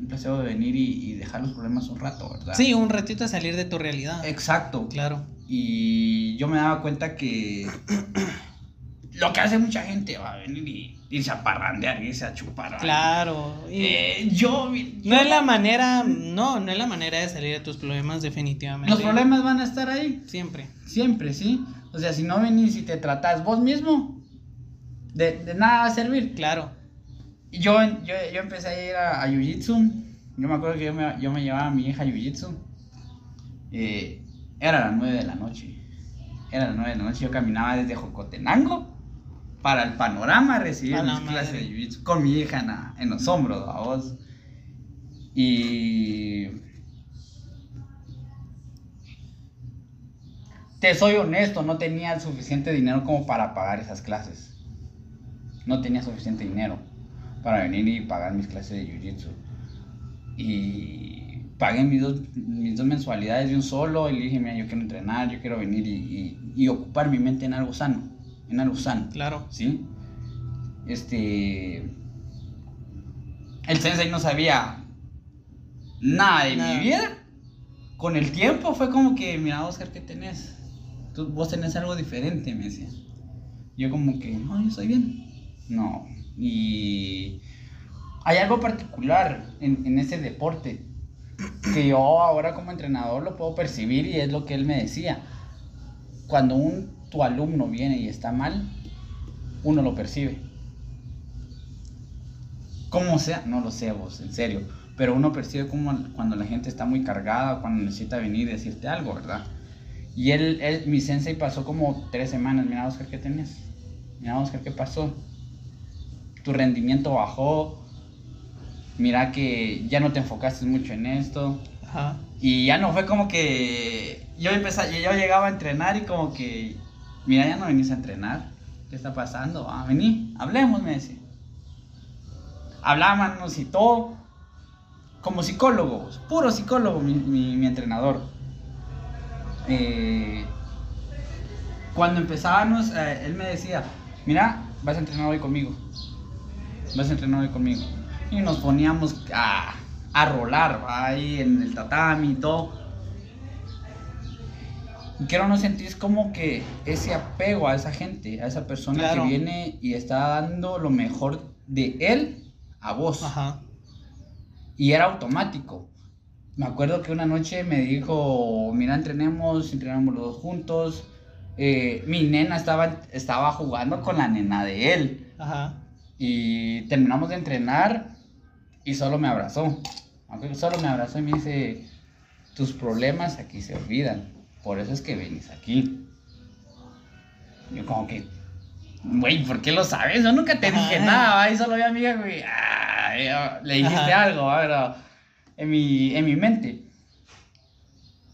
Un placebo de venir y, y dejar los problemas un rato, ¿verdad? Sí, un ratito de salir de tu realidad. Exacto. Claro. Y yo me daba cuenta que lo que hace mucha gente va a venir y irse a parrandear, irse a chupar. Claro. Y Eh, yo, no es la manera, no, no es la manera de salir de tus problemas definitivamente. Los problemas van a estar ahí, Siempre. siempre, ¿sí? O sea, si no venís y te tratás vos mismo, de, de nada va a servir. Claro. Yo, yo, yo empecé a ir a, a Jiu-Jitsu. Yo me acuerdo que yo me, yo me llevaba a mi hija a Jiu-Jitsu. Eh, era las 9 de la noche. Era las 9 de la noche. Yo caminaba desde Jocotenango para el panorama a recibir A mis clases de Jiu-Jitsu con mi hija en, en los hombros, a vos. Y. Te soy honesto, no tenía el suficiente dinero como para pagar esas clases. No tenía suficiente dinero para venir y pagar mis clases de jiu-jitsu. Y pagué mis dos, mis dos mensualidades de un solo y le dije, mira, yo quiero entrenar, yo quiero venir y, y- y ocupar mi mente en algo sano, en algo sano. Claro. ¿Sí? Este... El sensei no sabía nada de Nada. mi vida. Con el tiempo fue como que, mira, Oscar, ¿qué tenés? Tú, vos tenés algo diferente, me decía. Yo como que, no, yo estoy bien. No. Y hay algo particular en, en ese deporte que yo ahora como entrenador lo puedo percibir y es lo que él me decía. cuando un, tu alumno viene y está mal, uno lo percibe. Como sea, no lo sé vos, en serio. Pero uno percibe como cuando la gente está muy cargada, cuando necesita venir y decirte algo, ¿verdad? Y él, él, mi sensei pasó como tres semanas. Mira, Oscar, ¿qué tenés? Mira, Oscar, ¿qué pasó? Tu rendimiento bajó. Mira que ya no te enfocaste mucho en esto. Ajá. Y ya no fue como que yo empecé, yo llegaba a entrenar y como que, mira, ya no venís a entrenar. ¿Qué está pasando? Ah, vení, hablemos, me decía. Hablábamos y todo. Como psicólogo, puro psicólogo, mi, mi, mi entrenador. Eh, cuando empezábamos, eh, él me decía, mira, vas a entrenar hoy conmigo. Vas a entrenar hoy conmigo. Y nos poníamos a, a rolar ¿va? ahí en el tatami y todo. Y quiero no sentís como que ese apego a esa gente, a esa persona Claro. que viene y está dando lo mejor de él a vos. Ajá. Y era automático. Me acuerdo que una noche me dijo, mira, entrenemos, entrenamos los dos juntos. Eh, mi nena estaba, estaba jugando con la nena de él. Ajá. Y terminamos de entrenar y solo me abrazó. Solo me abrazó y me dice, tus problemas aquí se olvidan. Por eso es que venís aquí. Yo como que, güey, ¿por qué lo sabes? Yo nunca te dije nada, y solo vi amiga, güey, ah, le dijiste Ajá. algo, en mi, en mi mente.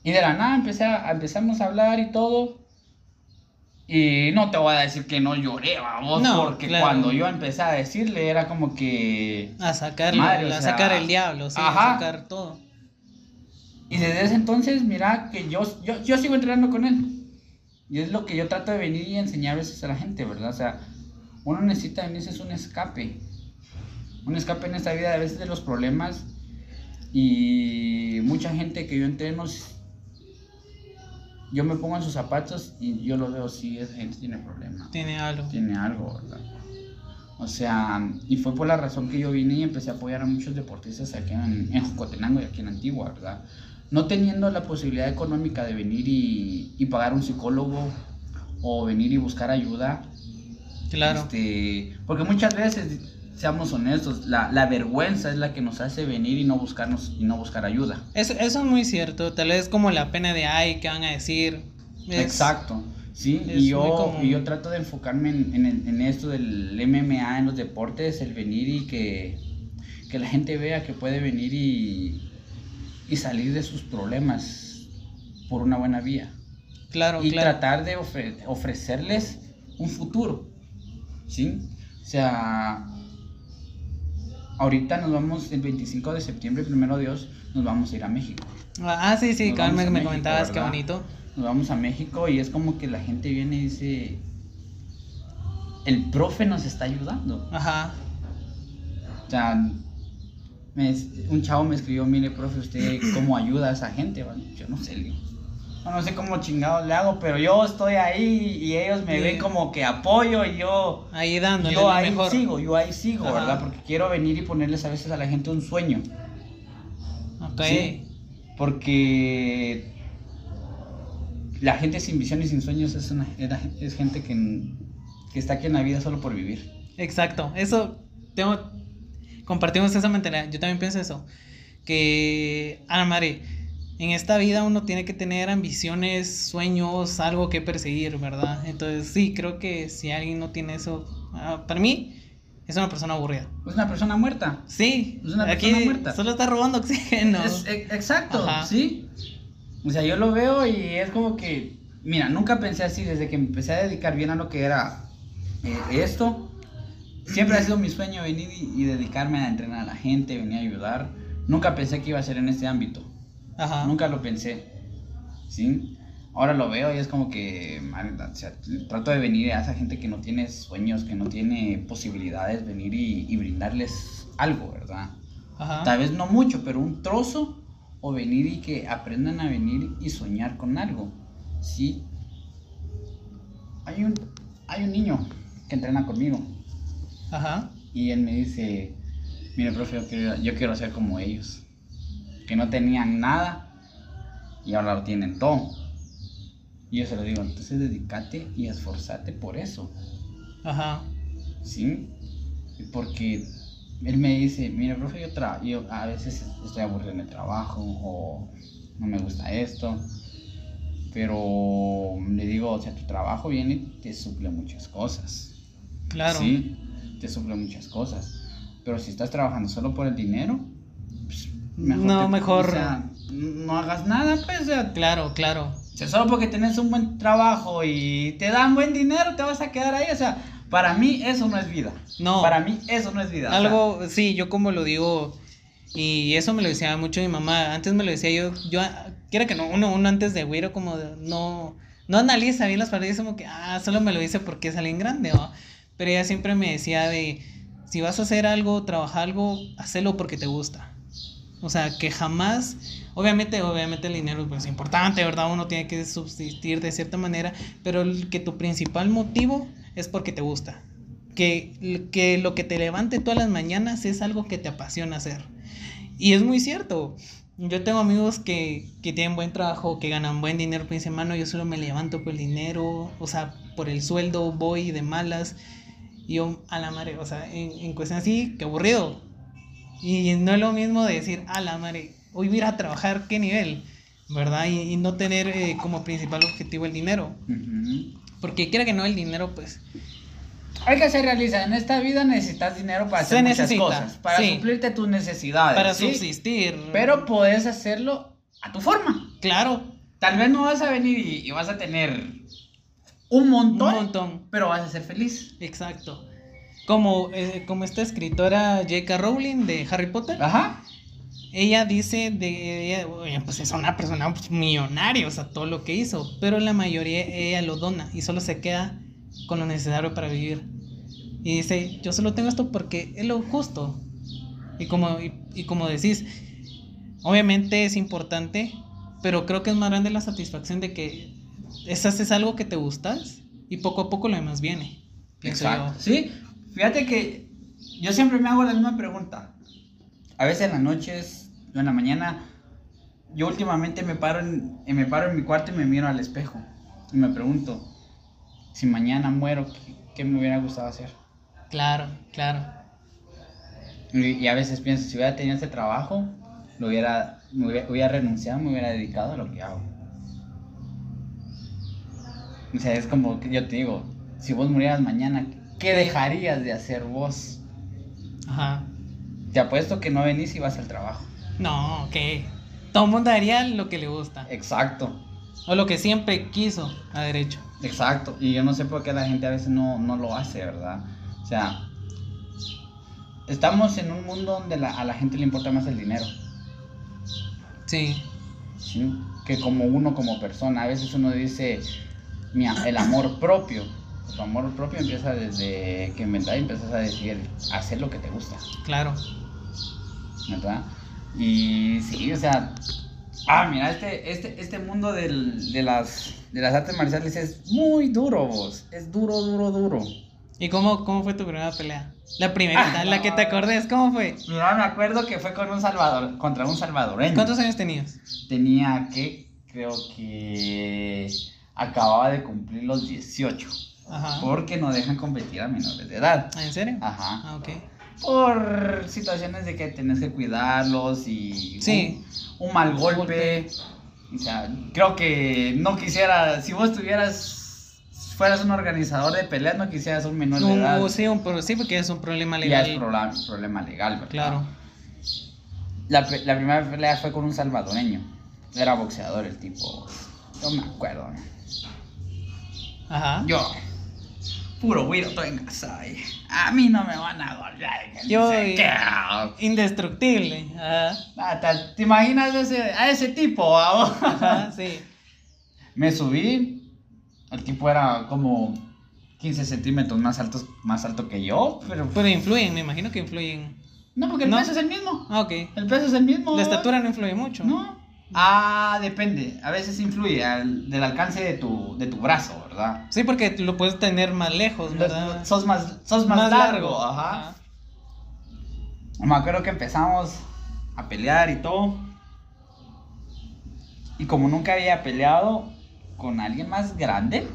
Y de la nada empecé a, empezamos a hablar y todo. Y no te voy a decir que no lloré, vamos, No, porque claro. cuando yo empecé a decirle era como que... A sacarlo, Madre, o a sea, sacar el diablo, sí, ajá. a sacar todo. Y desde ese entonces, mira que yo, yo, yo sigo entrenando con él. Y es lo que yo trato de venir y enseñar a veces a la gente, ¿verdad? O sea, uno necesita a veces un escape. Un escape en esta vida a veces de los problemas. Y mucha gente que yo entreno, yo me pongo en sus zapatos y yo lo veo, sí, esa gente tiene problemas. Tiene algo. Tiene algo, ¿verdad? O sea, y fue por la razón que yo vine y empecé a apoyar a muchos deportistas aquí en, en Jocotenango y aquí en Antigua, ¿verdad? No teniendo la posibilidad económica de venir y, y pagar un psicólogo o venir y buscar ayuda. Claro. Este, porque muchas veces, seamos honestos, la, la vergüenza es la que nos hace venir y no buscarnos y no buscar ayuda. Eso, eso es muy cierto. Tal vez como la pena de ay, ¿qué van a decir? Es- Exacto. Sí, y yo, y yo trato de enfocarme en, en, esto del MMA, en los deportes, el venir y que, que la gente vea que puede venir y, y salir de sus problemas por una buena vía. Claro, y claro. tratar de ofre- ofrecerles un futuro. ¿Sí? O sea, ahorita nos vamos, el 25 de septiembre, primero Dios, nos vamos a ir a México. Ah, sí, sí, a me México, comentabas, qué bonito. Nos vamos a México y es como que la gente viene y dice, el profe nos está ayudando. Ajá. O sea, me- un chavo me escribió, mire, profe, ¿usted cómo ayuda a esa gente? Bueno, yo no sé, le digo. No, sé cómo chingados le hago, pero yo estoy ahí y ellos me Sí. ven como que apoyo y yo... Ahí dándole Yo ahí mejor. sigo, yo ahí sigo, Ajá. ¿verdad? Porque quiero venir y ponerles a veces a la gente un sueño. Ok. Sí. Porque la gente sin visión y sin sueños es, una, es gente que, que está aquí en la vida solo por vivir. Exacto. Eso, tengo, compartimos esa mentalidad. Yo también pienso eso. Que, Ana Mari, en esta vida uno tiene que tener ambiciones, sueños, algo que perseguir, ¿verdad? Entonces, sí, creo que si alguien no tiene eso, ah, para mí, es una persona aburrida. Es una persona muerta. Sí, Es una aquí persona muerta. solo está robando oxígeno. Es- e- exacto, Ajá. ¿sí? O sea, yo lo veo y es como que, mira, nunca pensé así desde que me empecé a dedicar bien a lo que era eh, esto. Siempre ha sido mi sueño venir y, y dedicarme a entrenar a la gente, venir a ayudar. Nunca pensé que iba a ser en este ámbito. Ajá. Nunca lo pensé. ¿Sí? Ahora lo veo y es como que, o sea, trato de venir a esa gente que no tiene sueños, que no tiene posibilidades, venir y, y brindarles algo, ¿verdad? Ajá. Tal vez no mucho, pero un trozo o venir y que aprendan a venir y soñar con algo. ¿Sí? Hay un, hay un niño que entrena conmigo Ajá. y él me dice, mire, profe, yo quiero, yo quiero ser como ellos. Que no tenían nada y ahora lo tienen todo. Y yo se lo digo, entonces dedícate y esforzate por eso. Ajá. ¿Sí? Porque él me dice, mira, profe, yo, tra yo a veces estoy aburrido en el trabajo o no me gusta esto. Pero le digo, o sea, tu trabajo viene y te suple muchas cosas. Claro. Sí, te suple muchas cosas. Pero si estás trabajando solo por el dinero, pues, No, te- mejor- o sea, no hagas nada, pues, o sea, Claro, claro. o sea, solo porque tienes un buen trabajo y te dan buen dinero, te vas a quedar ahí. O sea, para mí eso no es vida. No. Para mí eso no es vida. o sea, Algo, sí, yo como lo digo, y eso me lo decía mucho mi mamá, antes me lo decía yo, yo, quiera que no, uno, uno antes de güiro como de- no, no analiza bien las paredes, como que, ah, solo me lo dice porque es alguien grande, ¿no? Pero ella siempre me decía de, si vas a hacer algo, trabajar algo, hacelo porque te gusta. O sea, que jamás, obviamente, obviamente el dinero pues, es importante, ¿verdad? Uno tiene que subsistir de cierta manera, pero el- que tu principal motivo es porque te gusta. Que, que lo que te levante todas las mañanas es algo que te apasiona hacer. Y es muy cierto. Yo tengo amigos que, que tienen buen trabajo, que ganan buen dinero, pero dicen, mano, yo solo me levanto por el dinero, o sea, por el sueldo voy de malas. Y yo, a la madre, o sea, en, en cuestión así, qué aburrido. Y no es lo mismo de decir, a la madre, hoy voy a ir a trabajar, qué nivel, ¿verdad? Y, y no tener eh, como principal objetivo el dinero. Porque quiera que no, el dinero, pues, Hay que ser realista. En esta vida necesitas dinero para Se hacer muchas cosas. Para sí. suplirte tus necesidades. para ¿sí? subsistir. Pero puedes hacerlo a tu forma. claro, Tal vez no vas a venir y, y vas a tener un montón, un montón. pero vas a ser feliz. Exacto. Como, eh, como esta escritora J.K. Rowling de Harry Potter, Ajá. ella dice de ella, pues es una persona pues, millonaria, o sea, todo lo que hizo, pero la mayoría ella lo dona y solo se queda con lo necesario para vivir. Y dice, yo solo tengo esto porque es lo justo. Y como, y, y como decís, obviamente es importante, pero creo que es más grande la satisfacción de que es, haces algo que te gustas y poco a poco lo demás viene. Exacto. Sí, fíjate que yo siempre me hago la misma pregunta. A veces en las noches o en la mañana, yo últimamente me paro en, eh, me paro en mi cuarto y me miro al espejo. Y me pregunto, si mañana muero, ¿qué, qué me hubiera gustado hacer? Claro, claro. Y, y a veces pienso, si hubiera tenido ese trabajo, lo hubiera, me hubiera, hubiera renunciado, me hubiera dedicado a lo que hago. O sea, es como que yo te digo, si vos murieras mañana, ¿qué dejarías de hacer vos? Ajá. Te apuesto que no venís y vas al trabajo. No, que todo el mundo haría lo que le gusta. Exacto, O lo que siempre quiso a derecho. exacto. Y yo no sé por qué la gente a veces no, no lo hace, ¿verdad? O sea, estamos en un mundo donde la- a la gente le importa más el dinero. Sí. ¿sí? Que como uno como persona, a veces uno dice, mira, el amor propio. Tu amor propio empieza desde que en verdad empiezas a decir, hacer lo que te gusta, Claro. ¿verdad? Y sí, o sea, ah, mira, este, este, este mundo del- de, las, de las artes marciales es muy duro, vos. Es duro, duro, duro. ¿Y cómo, cómo fue tu primera pelea? La primera, Ah, la que te acordes, ¿cómo fue? Mira, me acuerdo que fue con un salvador, contra un salvadoreño. ¿Cuántos años tenías? Tenía que, creo que acababa de cumplir los 18. Ajá. Porque no dejan competir a menores de edad. ¿Ah, ¿En serio? Ajá. Ah, ok. Por situaciones de que tenés que cuidarlos y Sí. un, un mal golpe. Golpe. O sea, creo que no quisiera, si vos tuvieras, fueras un organizador de peleas, no quisieras un menor de edad. sí, un, sí, porque es un problema ya legal. es problema, problema legal, ¿verdad? Claro. La, la primera pelea fue con un salvadoreño. Era boxeador el tipo. No me acuerdo. Ajá. Yo, puro güiro, estoy en casa. y A mí no me van a no Yo. Indestructible. Ajá. Ah, ¿te- ¿Te imaginas ese- a ese tipo? Ajá, sí. Me subí. El tipo era como 15 centímetros más, altos, más alto que yo. Pero, Pero influyen, me imagino que influyen. no, porque el ¿No? peso es el mismo. Ah, ok. El peso es el mismo. La estatura no influye mucho. No. Ah, depende. A veces influye al- del alcance de tu, de tu brazo, ¿verdad? Sí, porque lo puedes tener más lejos, ¿verdad? Sos más, sos más, largo, ajá. Me acuerdo que empezamos a pelear y todo. Y como nunca había peleado, con alguien más grande,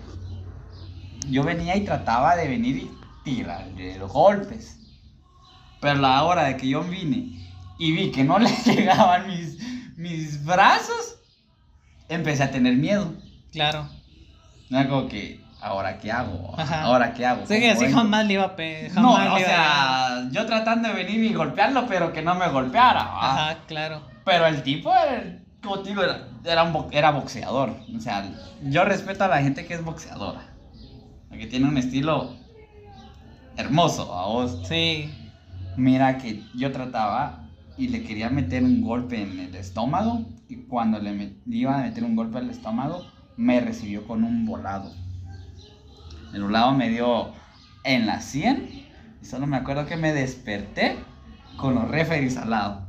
yo venía y trataba de venir y tirarle los golpes. Pero la hora de que yo vine y vi que no le llegaban mis, mis brazos, empecé a tener miedo. Claro. No como que, ¿ahora qué hago? Ajá. ¿Ahora qué hago? Sí, que ¿Cómo así jamás le iba a pe No, o sea, yo tratando de venir y golpearlo, pero que no me golpeara. ¿va? Ajá, claro. Pero el tipo, era- como te digo, era, era, un bo- era boxeador. O sea, yo respeto a la gente que es boxeadora. Que tiene un estilo hermoso, a vos. Sí. Mira que yo trataba y le quería meter un golpe en el estómago. Y cuando le, iba a meter un golpe al estómago, me recibió con un volado. El volado me dio en la 100. Y solo me acuerdo que me desperté con los referees al lado.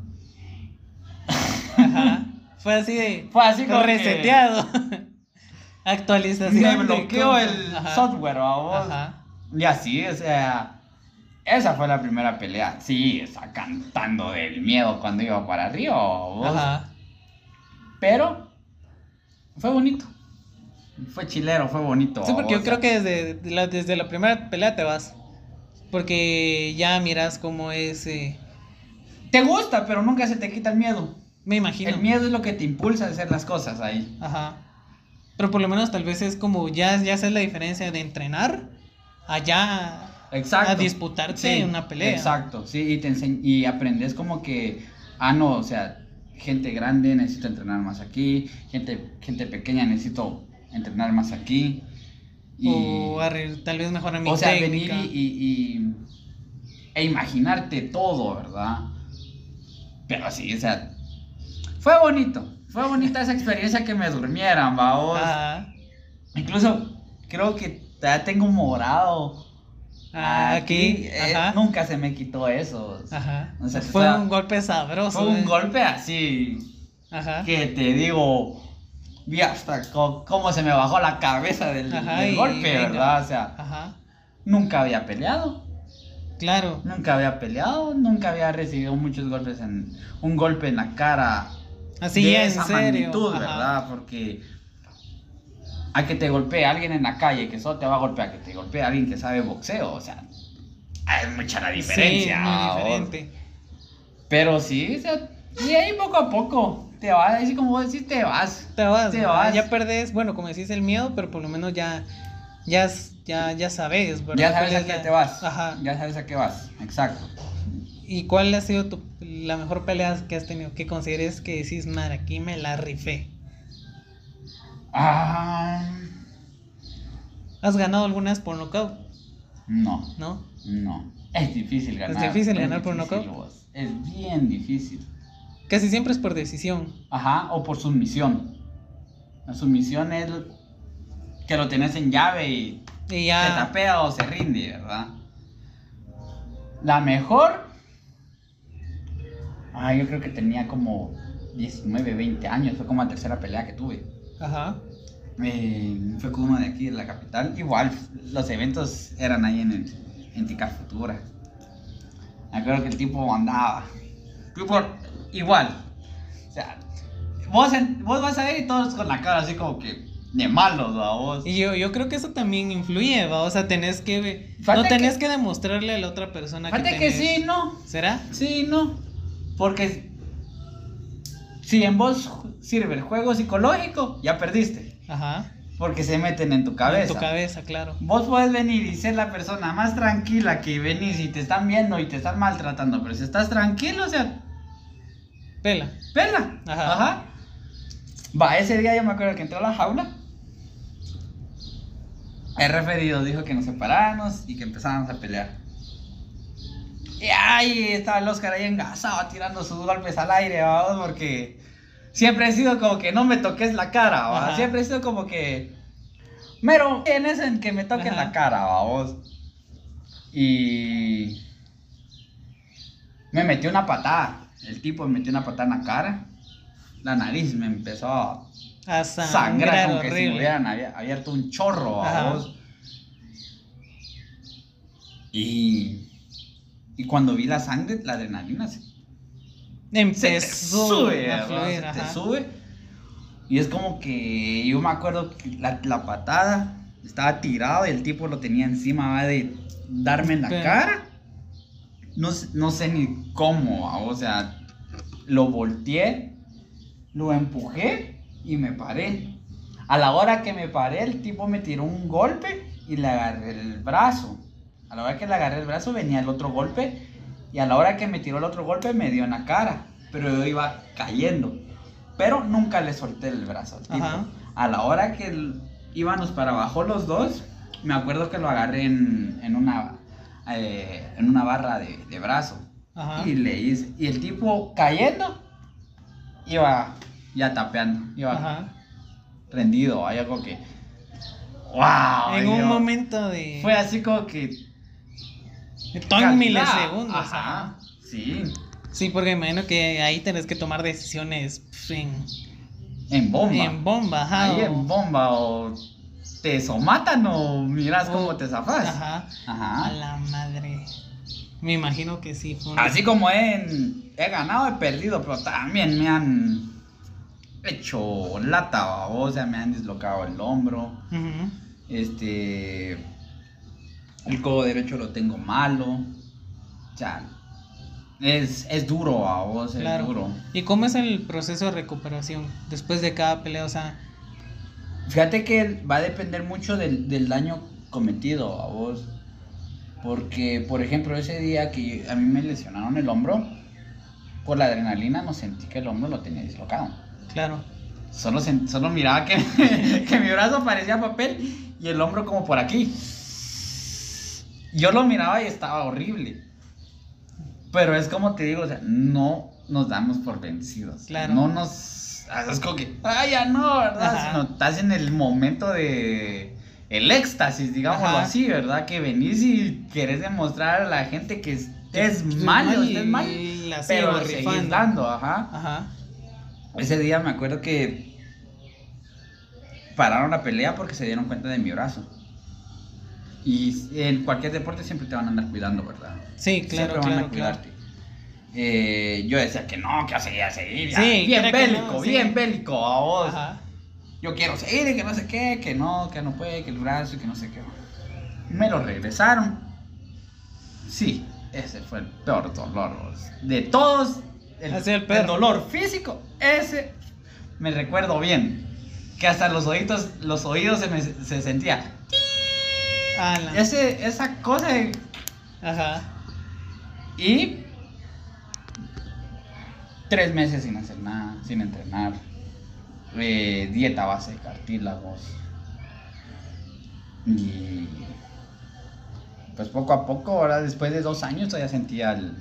Ajá. Fue así de. Fue así como reseteado. Actualización. Me bloqueó el Ajá. software, a vos. Ajá. Y así, o sea, esa fue la primera pelea. Sí, está cantando del miedo cuando iba para arriba. Ajá. Pero fue bonito. Fue chilero, fue bonito. Sí, porque yo creo que desde la, desde la primera pelea te vas. Porque ya miras cómo es. eh, Te gusta, pero nunca se te quita el miedo. me imagino. El miedo es lo que te impulsa a hacer las cosas ahí. Ajá. Pero por lo menos tal vez es como ya, ya sabes la diferencia de entrenar allá Exacto. a disputarte una pelea. Exacto, sí, y, te enseñ- y aprendes como que, ah, no, o sea, gente grande necesito entrenar más aquí, gente, gente pequeña necesito entrenar más aquí. Y, O tal vez mejorar mi o sea, técnica. venir y, y- y- e imaginarte todo, ¿verdad? Pero sí, o sea, fue bonito, fue bonita esa experiencia que me durmieran. Ajá. Incluso creo que ya tengo morado. Ah, aquí. eh, nunca se me quitó eso. Ajá. O sea, Fue un golpe sabroso. Fue un eh. golpe así Ajá. que te digo, vi hasta cómo se me bajó la cabeza del, Ajá, del y golpe. ¿verdad? O sea, Ajá. nunca había peleado, Claro. nunca había peleado, nunca había recibido muchos golpes en un golpe en la cara Así de en esa serio. magnitud. ¿verdad? Porque a que te golpee alguien en la calle que solo te va a golpear, que te golpee alguien que sabe boxeo, o sea, es mucha la diferencia. Sí, muy ¿va? diferente. Pero sí, o sea, y ahí poco a poco te vas, así como vos decís, te vas. Te vas, Te ¿verdad? vas. ya perdés, bueno, como decís el miedo, pero por lo menos ya ya ya, ya sabes, ¿verdad? Ya sabes ¿Cuál a qué la- te vas. Ajá. Ya sabes a qué vas, exacto. ¿Y cuál ha sido tu, la mejor pelea que has tenido? Que consideres que decís, madre, aquí me la rifé. Ah, ¿Has ganado algunas por nocaut? no, ¿No? no. Es difícil ganar. difícil ganar por difícil, nocaut? vos. Es bien difícil. Casi siempre es por decisión. Ajá, o por sumisión. La sumisión es que lo tenés en llave y Y se ya. tapea o se rinde, ¿verdad? La mejor. Ah, yo creo que tenía como 19, 20 años. Fue como la tercera pelea que tuve. Ajá. Eh, fue con uno de aquí de la capital. Igual, los eventos eran ahí en, el, en Tica Futura. Me acuerdo que el tipo andaba. Tipo, igual. O sea, vos, en- vos vas a ver y todos con la cara así como que de malos, ¿va? Vos. Y yo, yo creo que eso también influye, ¿va? O sea, tenés que. Falta no tenés que- que, demostrarle a la otra persona Aparte que que tenés. sí, ¿no? ¿Será? Sí, no. Porque si en vos sirve el juego psicológico, ya perdiste. Ajá. Porque se meten en tu cabeza. En tu cabeza, claro. Vos puedes venir y ser la persona más tranquila que venís y te están viendo y te están maltratando, pero si estás tranquilo, o sea, Pela. pela. Ajá. Ajá. Va, ese día yo me acuerdo que entró a la jaula. El referido dijo que nos separáramos y que empezáramos a pelear. Y ahí estaba el Oscar ahí engasado tirando sus golpes al aire, vamos, porque siempre he sido como que no me toques la cara, ¿va? Siempre he sido como que. Mero, en ese en que me toquen Ajá. la cara, vamos. Y. Me metió una patada. El tipo me metió una patada en la cara. La nariz me empezó a A sangrar sangrar como que si me hubieran abi- abierto un chorro vos. Y, y cuando vi la sangre, la adrenalina se, se te Empezó sube, a fluir, Se te sube. Y es como que yo me acuerdo que la, la patada estaba tirado y el tipo lo tenía encima ¿va? de darme en la Pero- cara. No, sé- no sé ni cómo, ¿va? o sea, lo volteé, lo empujé y me paré. A la hora que me paré, el tipo me tiró un golpe y le agarré el brazo. A la hora que le agarré el brazo venía el otro golpe y a la hora que me tiró el otro golpe me dio en la cara. Pero yo iba cayendo. Pero nunca le solté el brazo al tipo. Ajá. A la hora que íbamos para abajo los dos, me acuerdo que lo agarré en, en una, eh, en una barra de, de brazo. Ajá. Y le hice. Y el tipo cayendo, iba ya tapeando. Iba Ajá. rendido. Hay algo que. ¡Wow! En un momento de. Fue así como que. Todo en milisegundos. Ajá. Sí. Sí, porque imagino que ahí tenés que tomar decisiones en, En bomba. en bomba, ajá. Ahí o- en bomba o te somatan o miras cómo te zafas. Ajá. A Ajá. la madre. Me imagino que sí. Fue Así como he, he ganado, he perdido, pero también me han hecho lata, o sea, me han dislocado el hombro. Ujú. Este. El codo derecho lo tengo malo. O sea, es, es duro, a vos, es duro. ¿Y cómo es el proceso de recuperación después de cada pelea? O sea, Fíjate que va a depender mucho del, del daño cometido a vos. Porque, por ejemplo, ese día que a mí me lesionaron el hombro, por la adrenalina no sentí que el hombro lo tenía dislocado. claro. Solo, solo miraba que, que mi brazo parecía papel y el hombro como por aquí. Yo lo miraba y estaba horrible. Pero es como te digo, o sea, no nos damos por vencidos. Claro. No nos... ah, Es como que, ay, ya no, ¿verdad? Ajá. Sino estás en el momento de... El éxtasis, digámoslo así, ¿verdad? Que venís y querés demostrar a la gente que estés mal, y- estés mal. y la Pero seguís dando, ajá. Ajá. Ese día me acuerdo que pararon la pelea porque se dieron cuenta de mi brazo. Y en cualquier deporte siempre te van a andar cuidando, ¿verdad? Sí, claro, siempre van claro, a claro. cuidarte. Eh, yo decía que no, que a seguir, a seguir. Sí, bien bélico, no, sí. bien bélico a vos. Ajá. Yo quiero seguir que no sé qué, que no, que no puede, que el brazo que no sé qué. Me lo regresaron. Sí, ese fue el peor dolor. De todos, el, el el dolor físico, ese me recuerdo bien. Que hasta los oídos, los oídos se me se sentía. Ese, esa cosa. de- Ajá. Y tres meses sin hacer nada, sin entrenar. Eh, dieta base de cartílagos. Y pues poco a poco, ahora después de dos años todavía sentía el,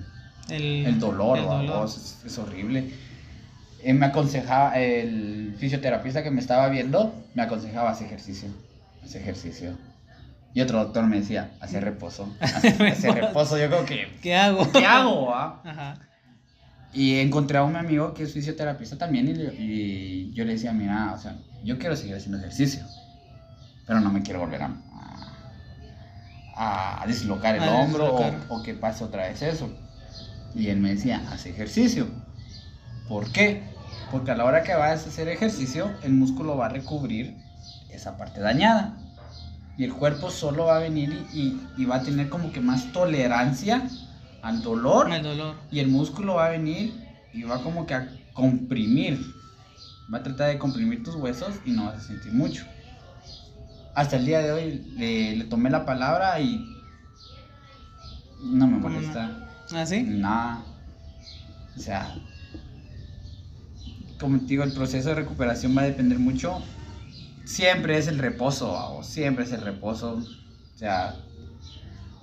El, el dolor, el dolor. Es, es horrible. Eh, me aconsejaba, el fisioterapeuta que me estaba viendo, me aconsejaba hacer ejercicio, hacer ejercicio. Y otro doctor me decía, hacer reposo, hacer reposo. Yo creo que, ¿Qué hago? ¿qué hago? ah? Ajá. Y encontré a un amigo que es fisioterapeuta también y, le- y yo le decía, mira, o sea, yo quiero seguir haciendo ejercicio, pero no me quiero volver a, a, a dislocar el A hombro o, dislocar. o que pase otra vez eso. Y él me decía, haz ejercicio. ¿Por qué? Porque a la hora que vayas a hacer ejercicio, el músculo va a recubrir esa parte dañada. Y el cuerpo solo va a venir y, y- y va a tener como que más tolerancia al dolor. El dolor. Y el músculo va a venir y va como que a comprimir. Va a tratar de comprimir tus huesos y no vas a sentir mucho. Hasta el día de hoy le, le tomé la palabra y no me molesta ¿Ah, sí? nada. O sea, como te digo, el proceso de recuperación va a depender mucho. Siempre es el reposo, o siempre es el reposo. O sea,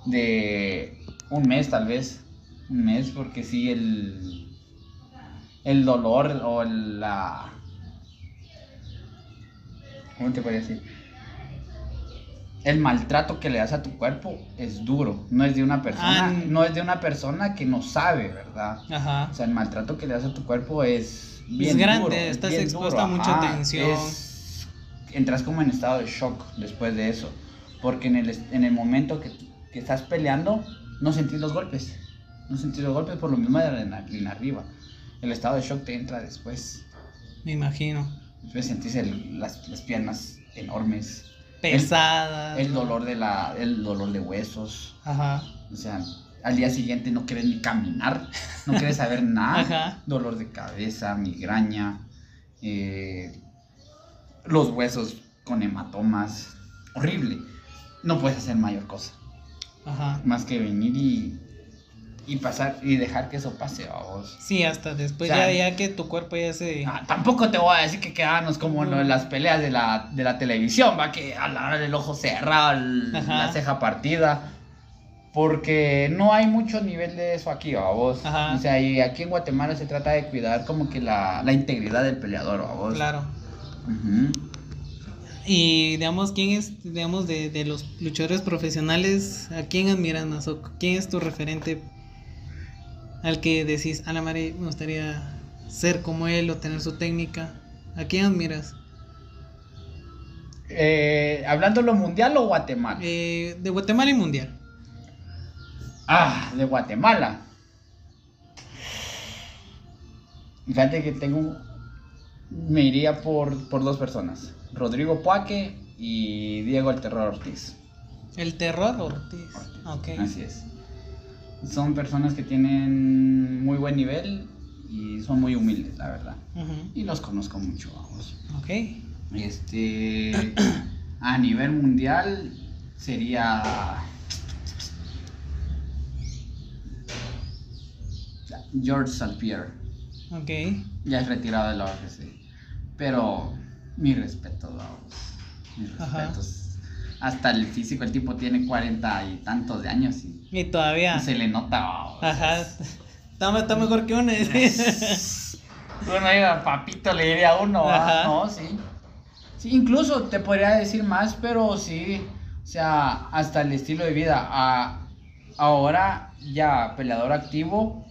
de un mes tal vez. Un mes, porque sí, el, el dolor o la... ¿Cómo te podría decir? El maltrato que le das a tu cuerpo es duro. No es de una persona, Ah, no es de una persona que no sabe, ¿verdad? Ajá. O sea, el maltrato que le das a tu cuerpo es bien grande, duro, estás bien expuesto a mucha tensión. es- entras como en estado de shock después de eso. Porque en el, en el momento que, que estás peleando, no sentís los golpes. No sentís los golpes por lo mismo de la adrenalina arriba. El estado de shock te entra después. Me imagino. Después sentís el- las, las piernas enormes. Pesada. El dolor de la, el dolor de huesos. Ajá. O sea, al día siguiente no quieres ni caminar, no quieres saber nada. Ajá. Dolor de cabeza, migraña, eh, los huesos con hematomas. Horrible. No puedes hacer mayor cosa. Ajá. Más que venir y, y pasar y dejar que eso pase a vos. Sí, hasta después O sea, ya, ya que tu cuerpo ya se... Ah, tampoco te voy a decir que quedarnos como en las peleas de la, de la televisión, va que a la hora del ojo cerrado, el- la ceja partida. Porque no hay mucho nivel de eso aquí, ¿va vos? Ajá. O sea, y aquí en Guatemala se trata de cuidar como que la, la integridad del peleador, ¿va vos? Claro. Y digamos, ¿quién es, digamos, de, de los luchadores profesionales, a quién admiras más? ¿O quién es tu referente al que decís, a la madre, me gustaría ser como él o tener su técnica? ¿A quién admiras? Eh, ¿Hablando lo mundial o Guatemala? Eh, de Guatemala y Mundial. Ah, de Guatemala. Fíjate que tengo. Me iría por, por dos personas: Rodrigo Puaque y Diego El Terror Ortiz. El terror Ortiz. Ok. Así es. Son personas que tienen muy buen nivel y son muy humildes, la verdad. Y los conozco mucho, vamos. Ok. Este. A nivel mundial sería. George St. Pierre. Ok. Ya es retirado de la UFC. Pero mi respeto, vamos. Mis respetos. Hasta el físico, el tipo tiene cuarenta y tantos de años y, Y todavía. y se le nota, vamos. Ajá. Está, está mejor que uno. Uno iba, papito, le diría a uno. No, sí. Sí, incluso te podría decir más, pero sí. O sea, hasta el estilo de vida. Ahora ya peleador activo.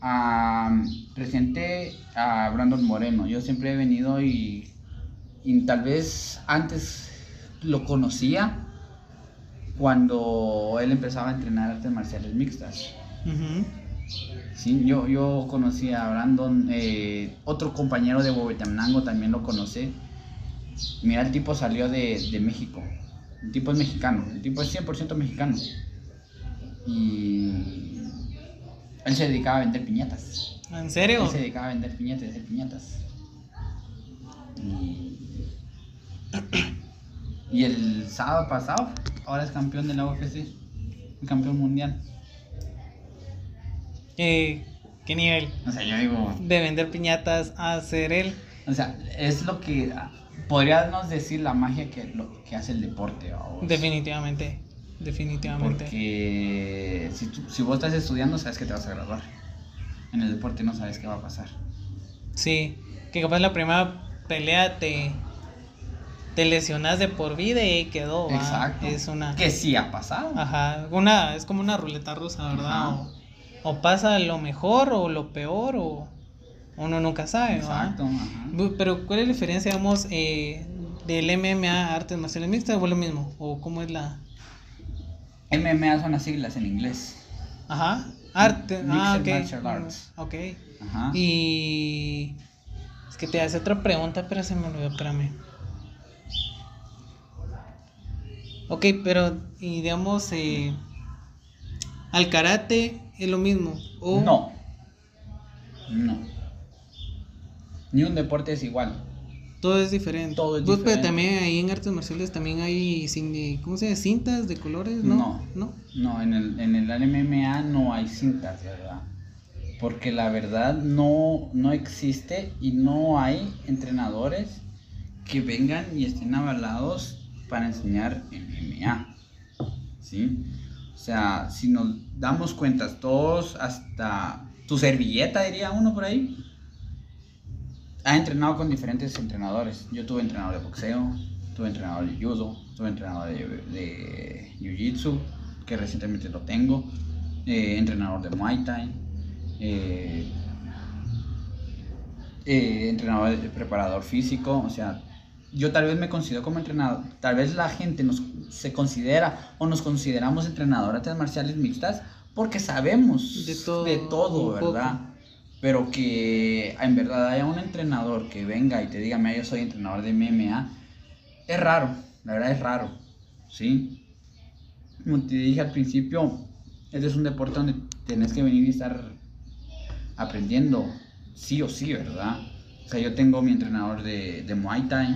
A- reciente a Brandon Moreno. Yo siempre he venido y, y tal vez antes lo conocía cuando él empezaba a entrenar artes marciales mixtas. Sí, yo, yo conocí a Brandon, eh, otro compañero de Huehuetenango también lo conocí. Mira, el tipo salió de, de México. El tipo es mexicano, el tipo es 100% mexicano. Y él se dedicaba a vender piñatas. ¿En serio? Él se dedicaba a vender piñatas, a hacer piñatas. Y, y el sábado pasado, ahora es campeón de la UFC, el campeón mundial. ¿Qué, qué nivel? O sea, yo digo, De vender piñatas a ser él. O sea, es lo que ah, podríamos decir la magia que, lo, que hace el deporte. vamos. Definitivamente. Definitivamente. Porque si, tú- si vos estás estudiando, sabes que te vas a graduar. En el deporte no sabes qué va a pasar. Sí. Que capaz la primera pelea te, te lesionas de por vida y quedó. ¿va? Exacto. Es una. Que sí ha pasado. Ajá. Una, es como una ruleta rusa, ¿verdad? O, o pasa lo mejor o lo peor o uno nunca sabe. Exacto. ajá. Pero, ¿cuál es la diferencia, digamos, eh, del MMA a artes marciales mixtas o es lo mismo? ¿O cómo es la...? MMA son las siglas en inglés. Ajá. Arte. ah, Mixed ok. martial arts. Ok. Ajá. Y... Es que te hace otra pregunta, pero se me olvidó, espérame. Ok, pero, y digamos, eh, al karate es lo mismo. O No. No. Ni un deporte es igual. Todo es diferente. Todo es Pues, pero diferente. también ahí en artes marciales también hay, ¿cómo se llama? Cintas de colores, ¿no? No. ¿No? No, en el, en el MMA no hay cintas, verdad. Porque la verdad no, no existe y no hay entrenadores que vengan y estén avalados para enseñar MMA. ¿Sí? O sea, si nos damos cuentas todos, hasta tu servilleta, diría uno por ahí, ha entrenado con diferentes entrenadores. Yo tuve entrenador de boxeo, tuve entrenador de judo, tuve entrenador de, de jiu-jitsu, que recientemente lo tengo, eh, entrenador de muay thai, eh, eh, entrenador de preparador físico, o sea, yo tal vez me considero como entrenador, tal vez la gente nos se considera o nos consideramos entrenadores de artes marciales mixtas porque sabemos De todo, de todo un poco. Pero que en verdad haya un entrenador que venga y te diga, mira, yo soy entrenador de MMA, es raro, la verdad es raro, ¿sí? Como te dije al principio, este es un deporte donde tenés que venir y estar aprendiendo, sí o sí, ¿verdad? O sea, yo tengo mi entrenador de, de Muay Thai,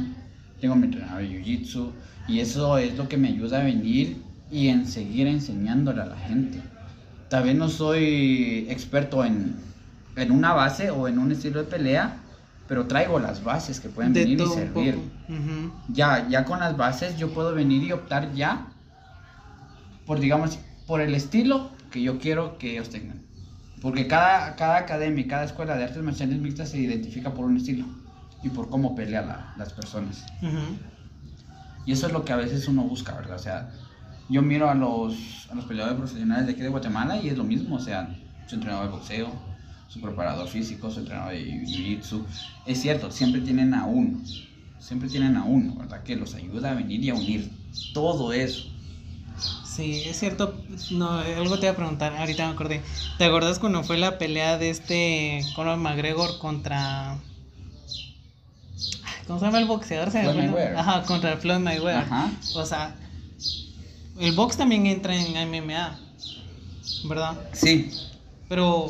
tengo mi entrenador de Jiu Jitsu, y eso es lo que me ayuda a venir y en seguir enseñándole a la gente. Tal vez no soy experto en, en una base o en un estilo de pelea, pero traigo las bases que pueden De venir y servir. Ya, ya con las bases yo puedo venir y optar ya por, digamos, por el estilo que yo quiero que ellos tengan. Porque cada, cada academia, cada escuela de artes marciales mixtas se identifica por un estilo y por cómo pelea la- las personas. Y eso es lo que a veces uno busca, ¿verdad? O sea, yo miro a los, a los peleadores profesionales de aquí de Guatemala y es lo mismo, o sea, su entrenador de boxeo, su preparador físico, su entrenador de jiu-jitsu. Es cierto, siempre tienen a uno, siempre tienen a uno, ¿verdad? Que los ayuda a venir y a unir todo eso. Sí, es cierto. No, algo te iba a preguntar, ahorita me acordé. ¿Te acuerdas cuando fue la pelea de este Conor McGregor contra. ¿Cómo se llama el boxeador? Se Floyd. Mayweather. Ajá, contra Floyd Mayweather. Ajá. O sea, el box también entra en MMA, ¿verdad? Sí, Pero,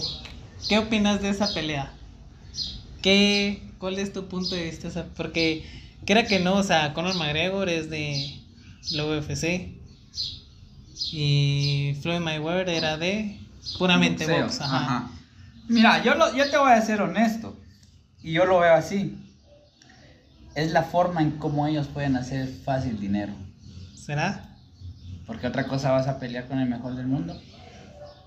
¿qué opinas de esa pelea? ¿Qué, ¿Cuál es tu punto de vista? O sea, porque, quiera que no, o sea, Conor McGregor es de la UFC y Floyd Mayweather era de puramente boxeo, box. Ajá. Mira, yo, lo, yo te voy a ser honesto, y yo lo veo así. Es la forma en cómo ellos pueden hacer fácil dinero. ¿Será? Porque otra cosa vas a pelear con el mejor del mundo,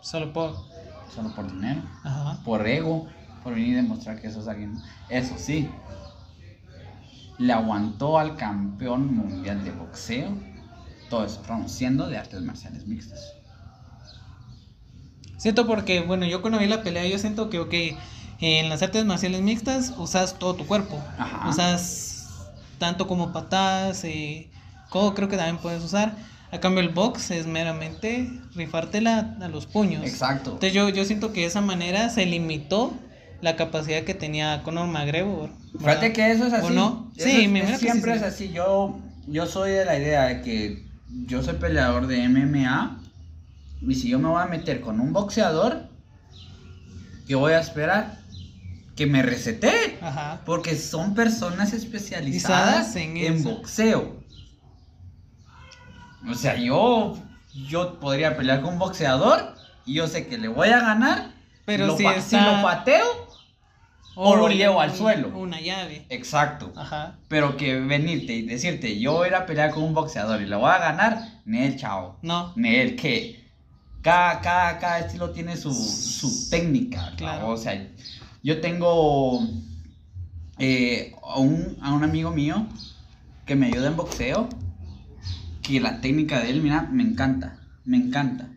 Solo por. Solo por dinero, Ajá. por ego, por venir y demostrar que sos alguien. Eso sí, le aguantó al campeón mundial de boxeo todo eso, rounds, siendo de artes marciales mixtas. Siento porque, bueno, yo cuando vi la pelea, yo siento que, ok, en las artes marciales mixtas usas todo tu cuerpo. Ajá. Usas tanto como patadas, eh, codo creo que también puedes usar. A cambio el box es meramente rifártela a los puños. Exacto. Entonces yo, yo siento que de esa manera se limitó la capacidad que tenía Conor McGregor. Fíjate que eso es así. ¿O no? Eso Sí, es- me es- que siempre sí, es sí. así. Yo, yo soy de la idea de que yo soy peleador de MMA y si yo me voy a meter con un boxeador, ¿qué voy a esperar? Que me resete. Porque son personas especializadas en boxeo. O sea, yo, yo podría pelear con un boxeador y yo sé que le voy a ganar. Pero lo si está- lo pateo, O lo llevo al suelo. Una llave. exacto. Ajá. Pero que venirte y decirte, yo voy a ir a pelear con un boxeador y lo voy a ganar, Nel, chao. No. Nel, que cada, cada, cada estilo tiene su, su técnica. Claro. O sea, yo tengo eh, a, un, a un amigo mío que me ayuda en boxeo, que la técnica de él, mira, me encanta, me encanta.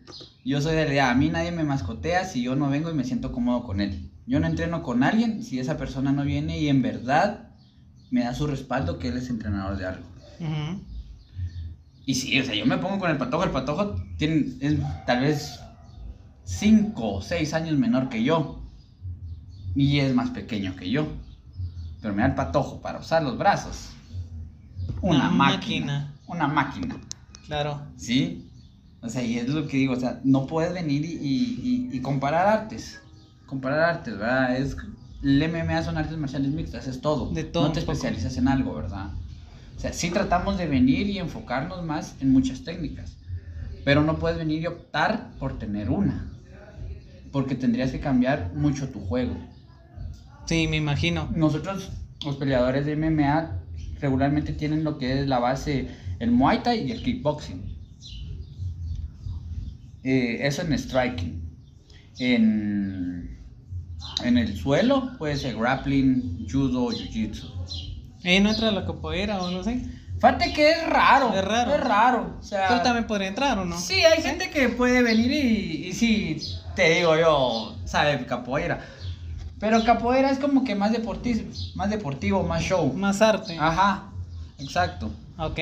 Yo soy de la idea, a mí nadie me mascotea si yo no vengo y me siento cómodo con él. Yo no entreno con alguien si esa persona no viene y en verdad me da su respaldo que él es entrenador de algo. Y sí, o sea, yo me pongo con el patojo. El patojo tiene, es tal vez 5 o 6 años menor que yo. Y es más pequeño que yo. Pero mira el patojo para usar los brazos. Una, Una máquina. máquina. Una máquina. Claro. ¿Sí? O sea, y es lo que digo. O sea, no puedes venir y, y- y- y comparar artes. Comparar artes, ¿verdad? Es, el MMA son artes marciales mixtas, es todo. De todo No te especializas en algo, ¿verdad? O sea, sí tratamos de venir y enfocarnos más en muchas técnicas, pero no puedes venir y optar por tener una, porque tendrías que cambiar mucho tu juego. Sí, me imagino. Nosotros, los peleadores de MMA, regularmente tienen lo que es la base, el Muay Thai y el kickboxing. Eh, eso en striking. En, en el suelo puede ser grappling, judo, jiu-jitsu. Eh, no entra la capoeira o no sé. Fíjate que es raro. Es raro. Es raro. O sea, Pero también podría entrar o no. Sí, hay gente que puede venir y, y sí, te digo yo, sabe capoeira. Pero capoeira es como que más deportivo, más deportivo, más show. Más arte. Ajá, exacto. Ok.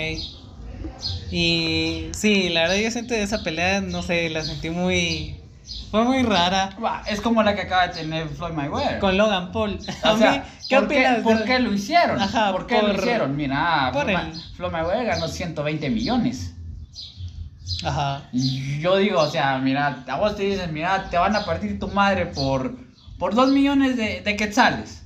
Y sí, la verdad yo siento esa pelea, no sé, la sentí muy Fue muy rara. Es como la que acaba de tener Floyd Mayweather. Con Logan Paul. A O sea, mí, ¿qué ¿por opinas? ¿Por de- qué lo hicieron? Ajá, ¿Por qué lo por- hicieron? Mira, por Floyd, el- Floyd Mayweather ganó 120 millones. Ajá. Y yo digo, o sea, mira, a vos te dicen, mira, te van a partir tu madre por, por 2 millones de, de quetzales.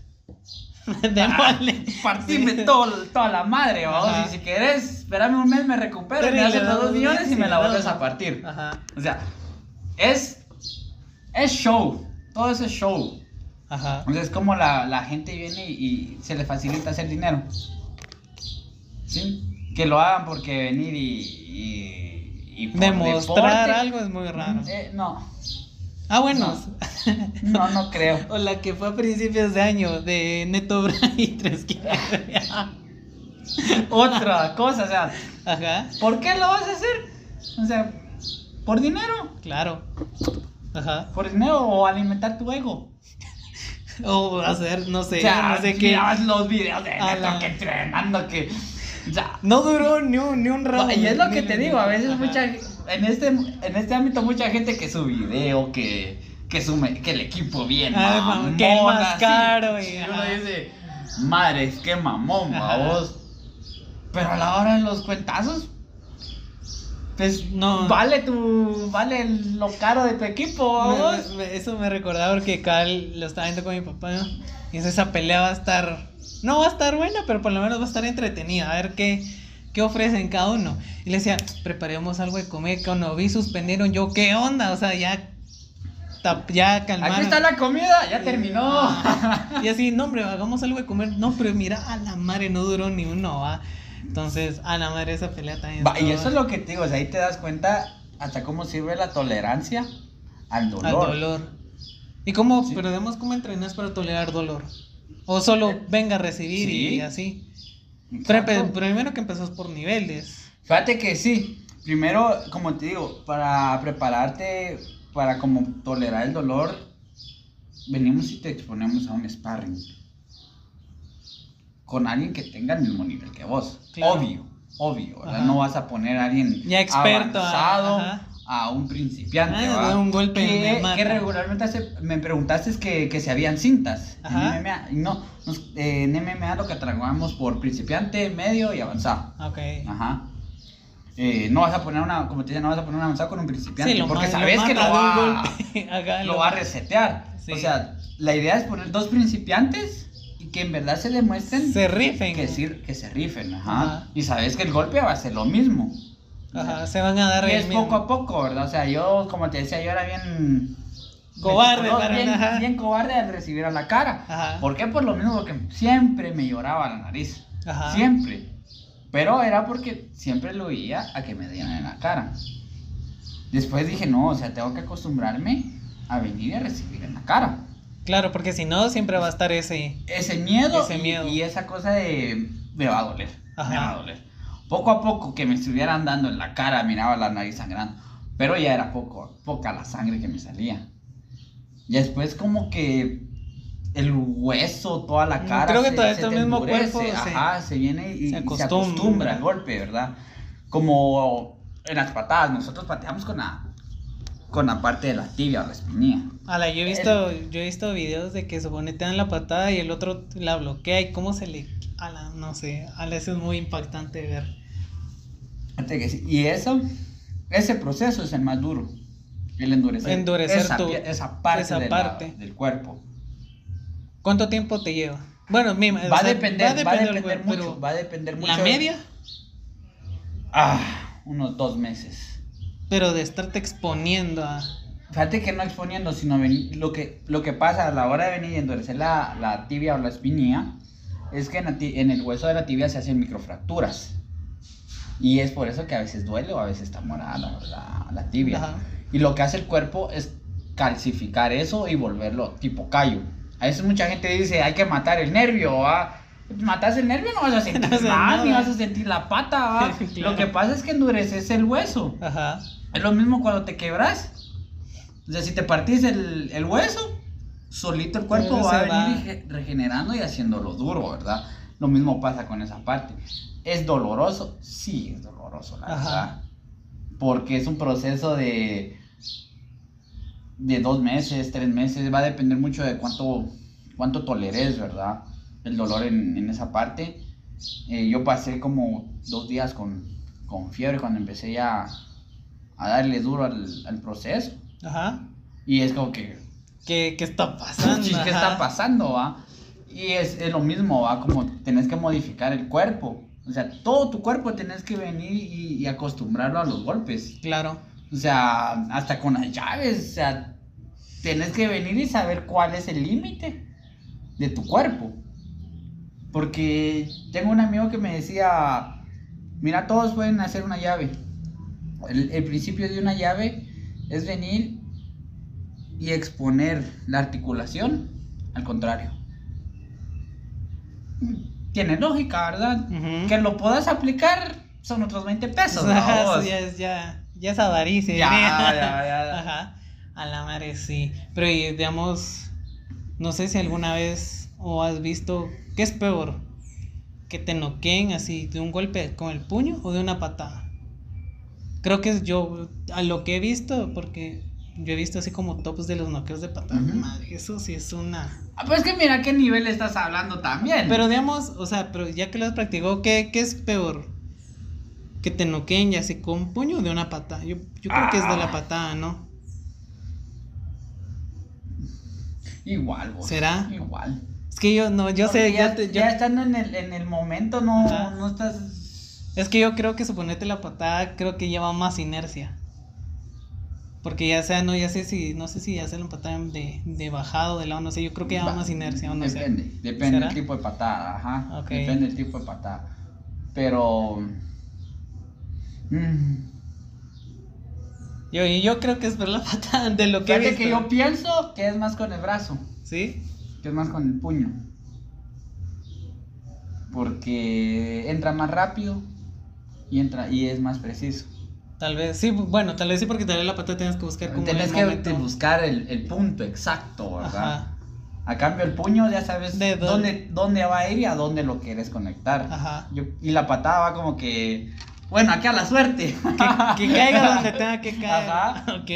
Démosle. Partime Sí. todo, toda la madre, vamos. Y si querés, espérame un mes, me recupero Pero me das 2 millones y me la vuelves a partir. Ajá. O sea, es, es show. Todo eso es show. Ajá. Sea, es como la, la gente viene y, y se le facilita hacer dinero. ¿Sí? Que lo hagan porque venir y. y, y por Demostrar deporte. algo es muy raro. Eh, no, Ah, bueno. no, no creo. O la que fue a principios de año de Neto Bray tres Otra cosa, o sea, Ajá. ¿por qué lo vas a hacer? O sea, ¿por dinero? Claro. Ajá. ¿Por dinero o alimentar tu ego? O hacer, no sé, o sea, no sé qué. los videos de Neto la- que entrenando, que. O sea, No duró ni un, ni un round. Y es lo que te digo, a veces Ajá. mucha en este en este ámbito mucha gente que su video, que que su que el equipo bien, Ah, mamón, que el más así. caro, y- Y uno dice, madre, qué mamón, vos. Pero a la hora de los cuentazos, pues No. vale tu vale lo caro de tu equipo, Me- eso me recordaba porque Cal lo estaba viendo con mi papá. ¿no? Y esa pelea va a estar. No va a estar buena, pero por lo menos va a estar entretenida. A ver qué, qué ofrecen cada uno. Y le decía, preparemos algo de comer. Cuando vi, suspendieron. Yo, ¿qué onda? O sea, ya. tap- Ya calmaron. Aquí está la comida, ya terminó. Y así, no, hombre, hagamos algo de comer. No, pero mira, a la madre no duró ni uno, va. Entonces, a la madre esa pelea también. Va, y eso es lo que te digo, o sea, ahí te das cuenta hasta cómo sirve la tolerancia al dolor. Al dolor. ¿Y cómo, Sí. pero cómo entrenas para tolerar dolor? O solo venga a recibir Sí. y así. Pero primero que empezás por niveles. Fíjate que sí. Primero, como te digo, para prepararte para como tolerar el dolor, venimos y te exponemos a un sparring. Con alguien que tenga el mismo nivel que vos. Claro. Obvio, obvio. No vas a poner a alguien Ya experto, avanzado ajá. A un principiante. Ah, un golpe que, que regularmente hace- me preguntaste que, que si habían cintas Ajá. en MMA. No, nos- eh, en MMA lo catalogamos por principiante, medio y avanzado. Ok. Ajá. Eh, no vas a poner una, como te decía, no vas a poner una avanzada con un principiante Sí, porque sabes lo que lo un va, lo va a resetear. Sí. O sea, la idea es poner dos principiantes y que en verdad se demuestren Se rifen. que, sí- que se rifen. Ajá. Ajá. Y sabes que el golpe va a ser lo mismo. Ajá, se van a dar Y es poco a poco, ¿verdad? O sea, yo, como te decía, yo era bien... Cobarde, bien, ajá. bien cobarde al recibir a la cara. Ajá. ¿Por qué? Por lo mismo, porque siempre me lloraba la nariz. Ajá. Siempre. Pero era porque siempre lo veía a que me dieran en la cara. Después dije, no, o sea, tengo que acostumbrarme a venir y a recibir en la cara. Claro, porque si no, siempre va a estar ese. Ese miedo, Ese y, miedo. y esa cosa de me va a doler. Ajá. Me va a doler. Poco a poco que me estuvieran dando en la cara, miraba la nariz sangrando. Pero ya era poco, poca la sangre que me salía. Y después como que el hueso, toda la Mm, cara. creo que se- se tu te mismo endurece, cuerpo se- Ajá, se viene y se se acostumbra, acostumbra. al golpe, ¿verdad? Como en las patadas, nosotros pateamos con la, con la parte de la tibia o la espinilla. Ala, yo he visto, yo he visto videos de que supone te dan la patada y el otro la bloquea y cómo se le. Ala, no sé. Ala, eso es muy impactante ver. Y eso, ese proceso es el más duro. El endurecer, Endurecer esa, tu- esa parte, esa de la- parte. del cuerpo. ¿Cuánto tiempo te lleva? Bueno, mi, Va a depender, va a depender, del- mucho. pero Va a depender mucho. ¿La media? Ah, unos dos meses. Pero de estarte exponiendo a. Fíjate que no exponiendo, sino veni- lo que, lo que pasa a la hora de venir y endurecer la, la tibia o la espinilla es que en, la en el hueso de la tibia se hacen microfracturas. Y es por eso que a veces duele o a veces está morada la, la- la tibia. Ajá. Y lo que hace el cuerpo es calcificar eso y volverlo tipo callo. A veces mucha gente dice, hay que matar el nervio, ¿va? Matas el nervio no vas a sentir No hace nada, ni nada. vas a sentir la pata, ¿va? Claro. Lo que pasa es que endureces el hueso. Ajá. Es lo mismo cuando te quebras. O sea, si te partís el, el hueso, solito el cuerpo Pero va a va. venir rege- regenerando y haciéndolo duro, ¿verdad? Lo mismo pasa con esa parte. ¿Es doloroso? Sí, es doloroso, la Ajá. verdad. Porque es un proceso de. de dos meses, tres meses, va a depender mucho de cuánto, cuánto toleres, ¿verdad? El dolor en, en esa parte. Eh, yo pasé como dos días con, con fiebre cuando empecé ya a darle duro al, al proceso. Ajá. Y es como que, ¿Qué, qué está pasando? ¿qué está pasando, va? Y es, es lo mismo, va, como tenés que modificar el cuerpo. O sea, todo tu cuerpo tenés que venir y, y acostumbrarlo a los golpes. Claro. O sea, hasta con las llaves, o sea, tenés que venir y saber cuál es el límite de tu cuerpo. Porque tengo un amigo que me decía, mira, todos pueden hacer una llave. El, el principio de una llave es venir y exponer la articulación al contrario. Tiene lógica, ¿verdad? Que lo puedas aplicar son otros 20 pesos. ¿no? Ya es, ya, ya es avaricia. Ya, ya, ya. Ajá. A la madre sí. Pero digamos, no sé si alguna vez o has visto, ¿qué es peor? Que te noqueen así de un golpe con el puño o de una patada. Creo que es yo, a lo que he visto, porque yo he visto así como tops de los noqueos de patada. Madre, eso sí es una. Ah, pues que mira qué nivel estás hablando también. Pero digamos, o sea, pero ya que lo has practicado, ¿qué, qué es peor? Que te noqueen ya sea con un puño o de una patada. Yo, yo creo que es de la Ah. patada, ¿no? igual, vos. ¿Será? Igual. Es que yo no, yo sé, Porque ya, ya, te- yo- ya estando en el, en el momento, no, Ajá. no estás. es que yo creo que suponete la patada, creo que lleva más inercia. Porque ya sea, no, ya sé si, no sé si ya sea la patada de, de bajado, de lado, no sé, yo creo que lleva Va- más inercia, o no sé. Depende, depende del tipo de patada, ajá. Depende del tipo de patada. Pero. mm, Yo, yo creo que es por la patada de lo que fíjate que yo pienso que es más con el brazo, ¿Sí? que es más con el puño. Porque entra más rápido y entra y es más preciso. Tal vez, sí, bueno, tal vez sí, porque tal vez la patada tienes que buscar como Tienes que momento. buscar el, el punto exacto, ¿verdad? Ajá, A cambio, el puño ya sabes De dónde- dónde, dónde va a ir y a dónde lo quieres conectar. ajá. Yo- y la patada va como que, bueno, aquí a la suerte. Que, que caiga donde tenga que caer. Ajá. Ok,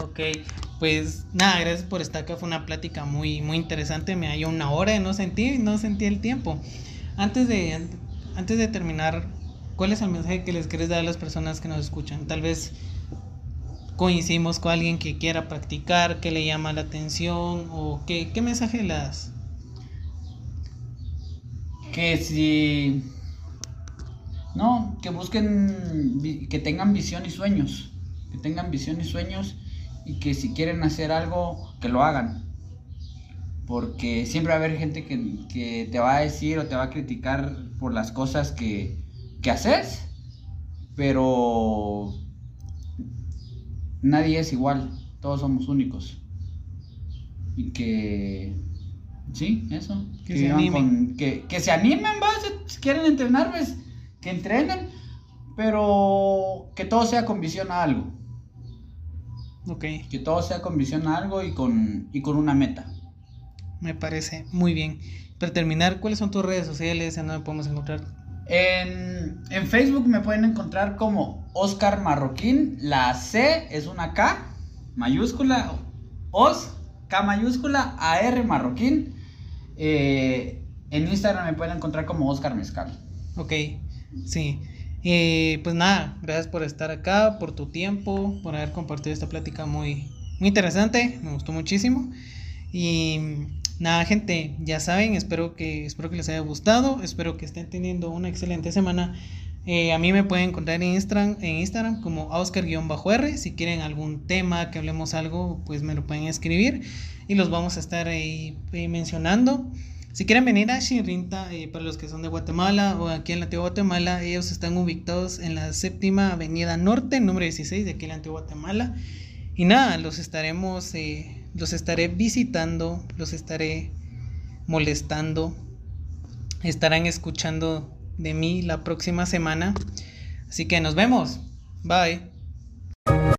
ok. Pues nada, gracias por estar acá. Fue una plática muy, muy interesante. Me halló una hora y no sentí, no sentí el tiempo. Antes de, antes de terminar, ¿cuál es el mensaje que les quieres dar a las personas que nos escuchan? Tal vez coincidimos con alguien que quiera practicar, que le llama la atención o qué, qué mensaje le das. que si... No, que busquen, que tengan visión y sueños. Que tengan visión y sueños y que si quieren hacer algo, que lo hagan. Porque siempre va a haber gente que, que te va a decir o te va a criticar por las cosas que, que haces. Pero nadie es igual, todos somos únicos. Y que... Sí, eso. Que Que, se animen. con- que, que se animen, ¿va? Si- Si quieren entrenar, pues que entrenen. Pero que todo sea con visión a algo. Ok, Que todo sea con visión a algo y con, y con una meta. me parece muy bien. Para terminar, ¿cuáles son tus redes sociales? ¿En dónde podemos encontrar? En, en Facebook me pueden encontrar como Oscar Marroquín. La C es una K mayúscula. Os, K mayúscula, AR Marroquín. Eh, en Instagram me pueden encontrar como Oscar Mezcal. Ok, sí. Pues nada, gracias por estar acá, por tu tiempo, por haber compartido esta plática muy, muy interesante, me gustó muchísimo. Y nada, gente, ya saben, espero que, espero que les haya gustado, espero que estén teniendo una excelente semana. Eh, a mí me pueden encontrar en Instagram, en Instagram como Oscar-R. Si quieren algún tema, que hablemos algo, pues me lo pueden escribir y los vamos a estar ahí mencionando. Si quieren venir a Shinrinta, eh, para los que son de Guatemala o aquí en la antigua Guatemala, ellos están ubicados en la séptima avenida norte, número 16 de aquí en la antigua Guatemala. Y nada, los estaremos, eh, los estaré visitando, los estaré molestando, estarán escuchando de mí la próxima semana. Así que nos vemos. Bye.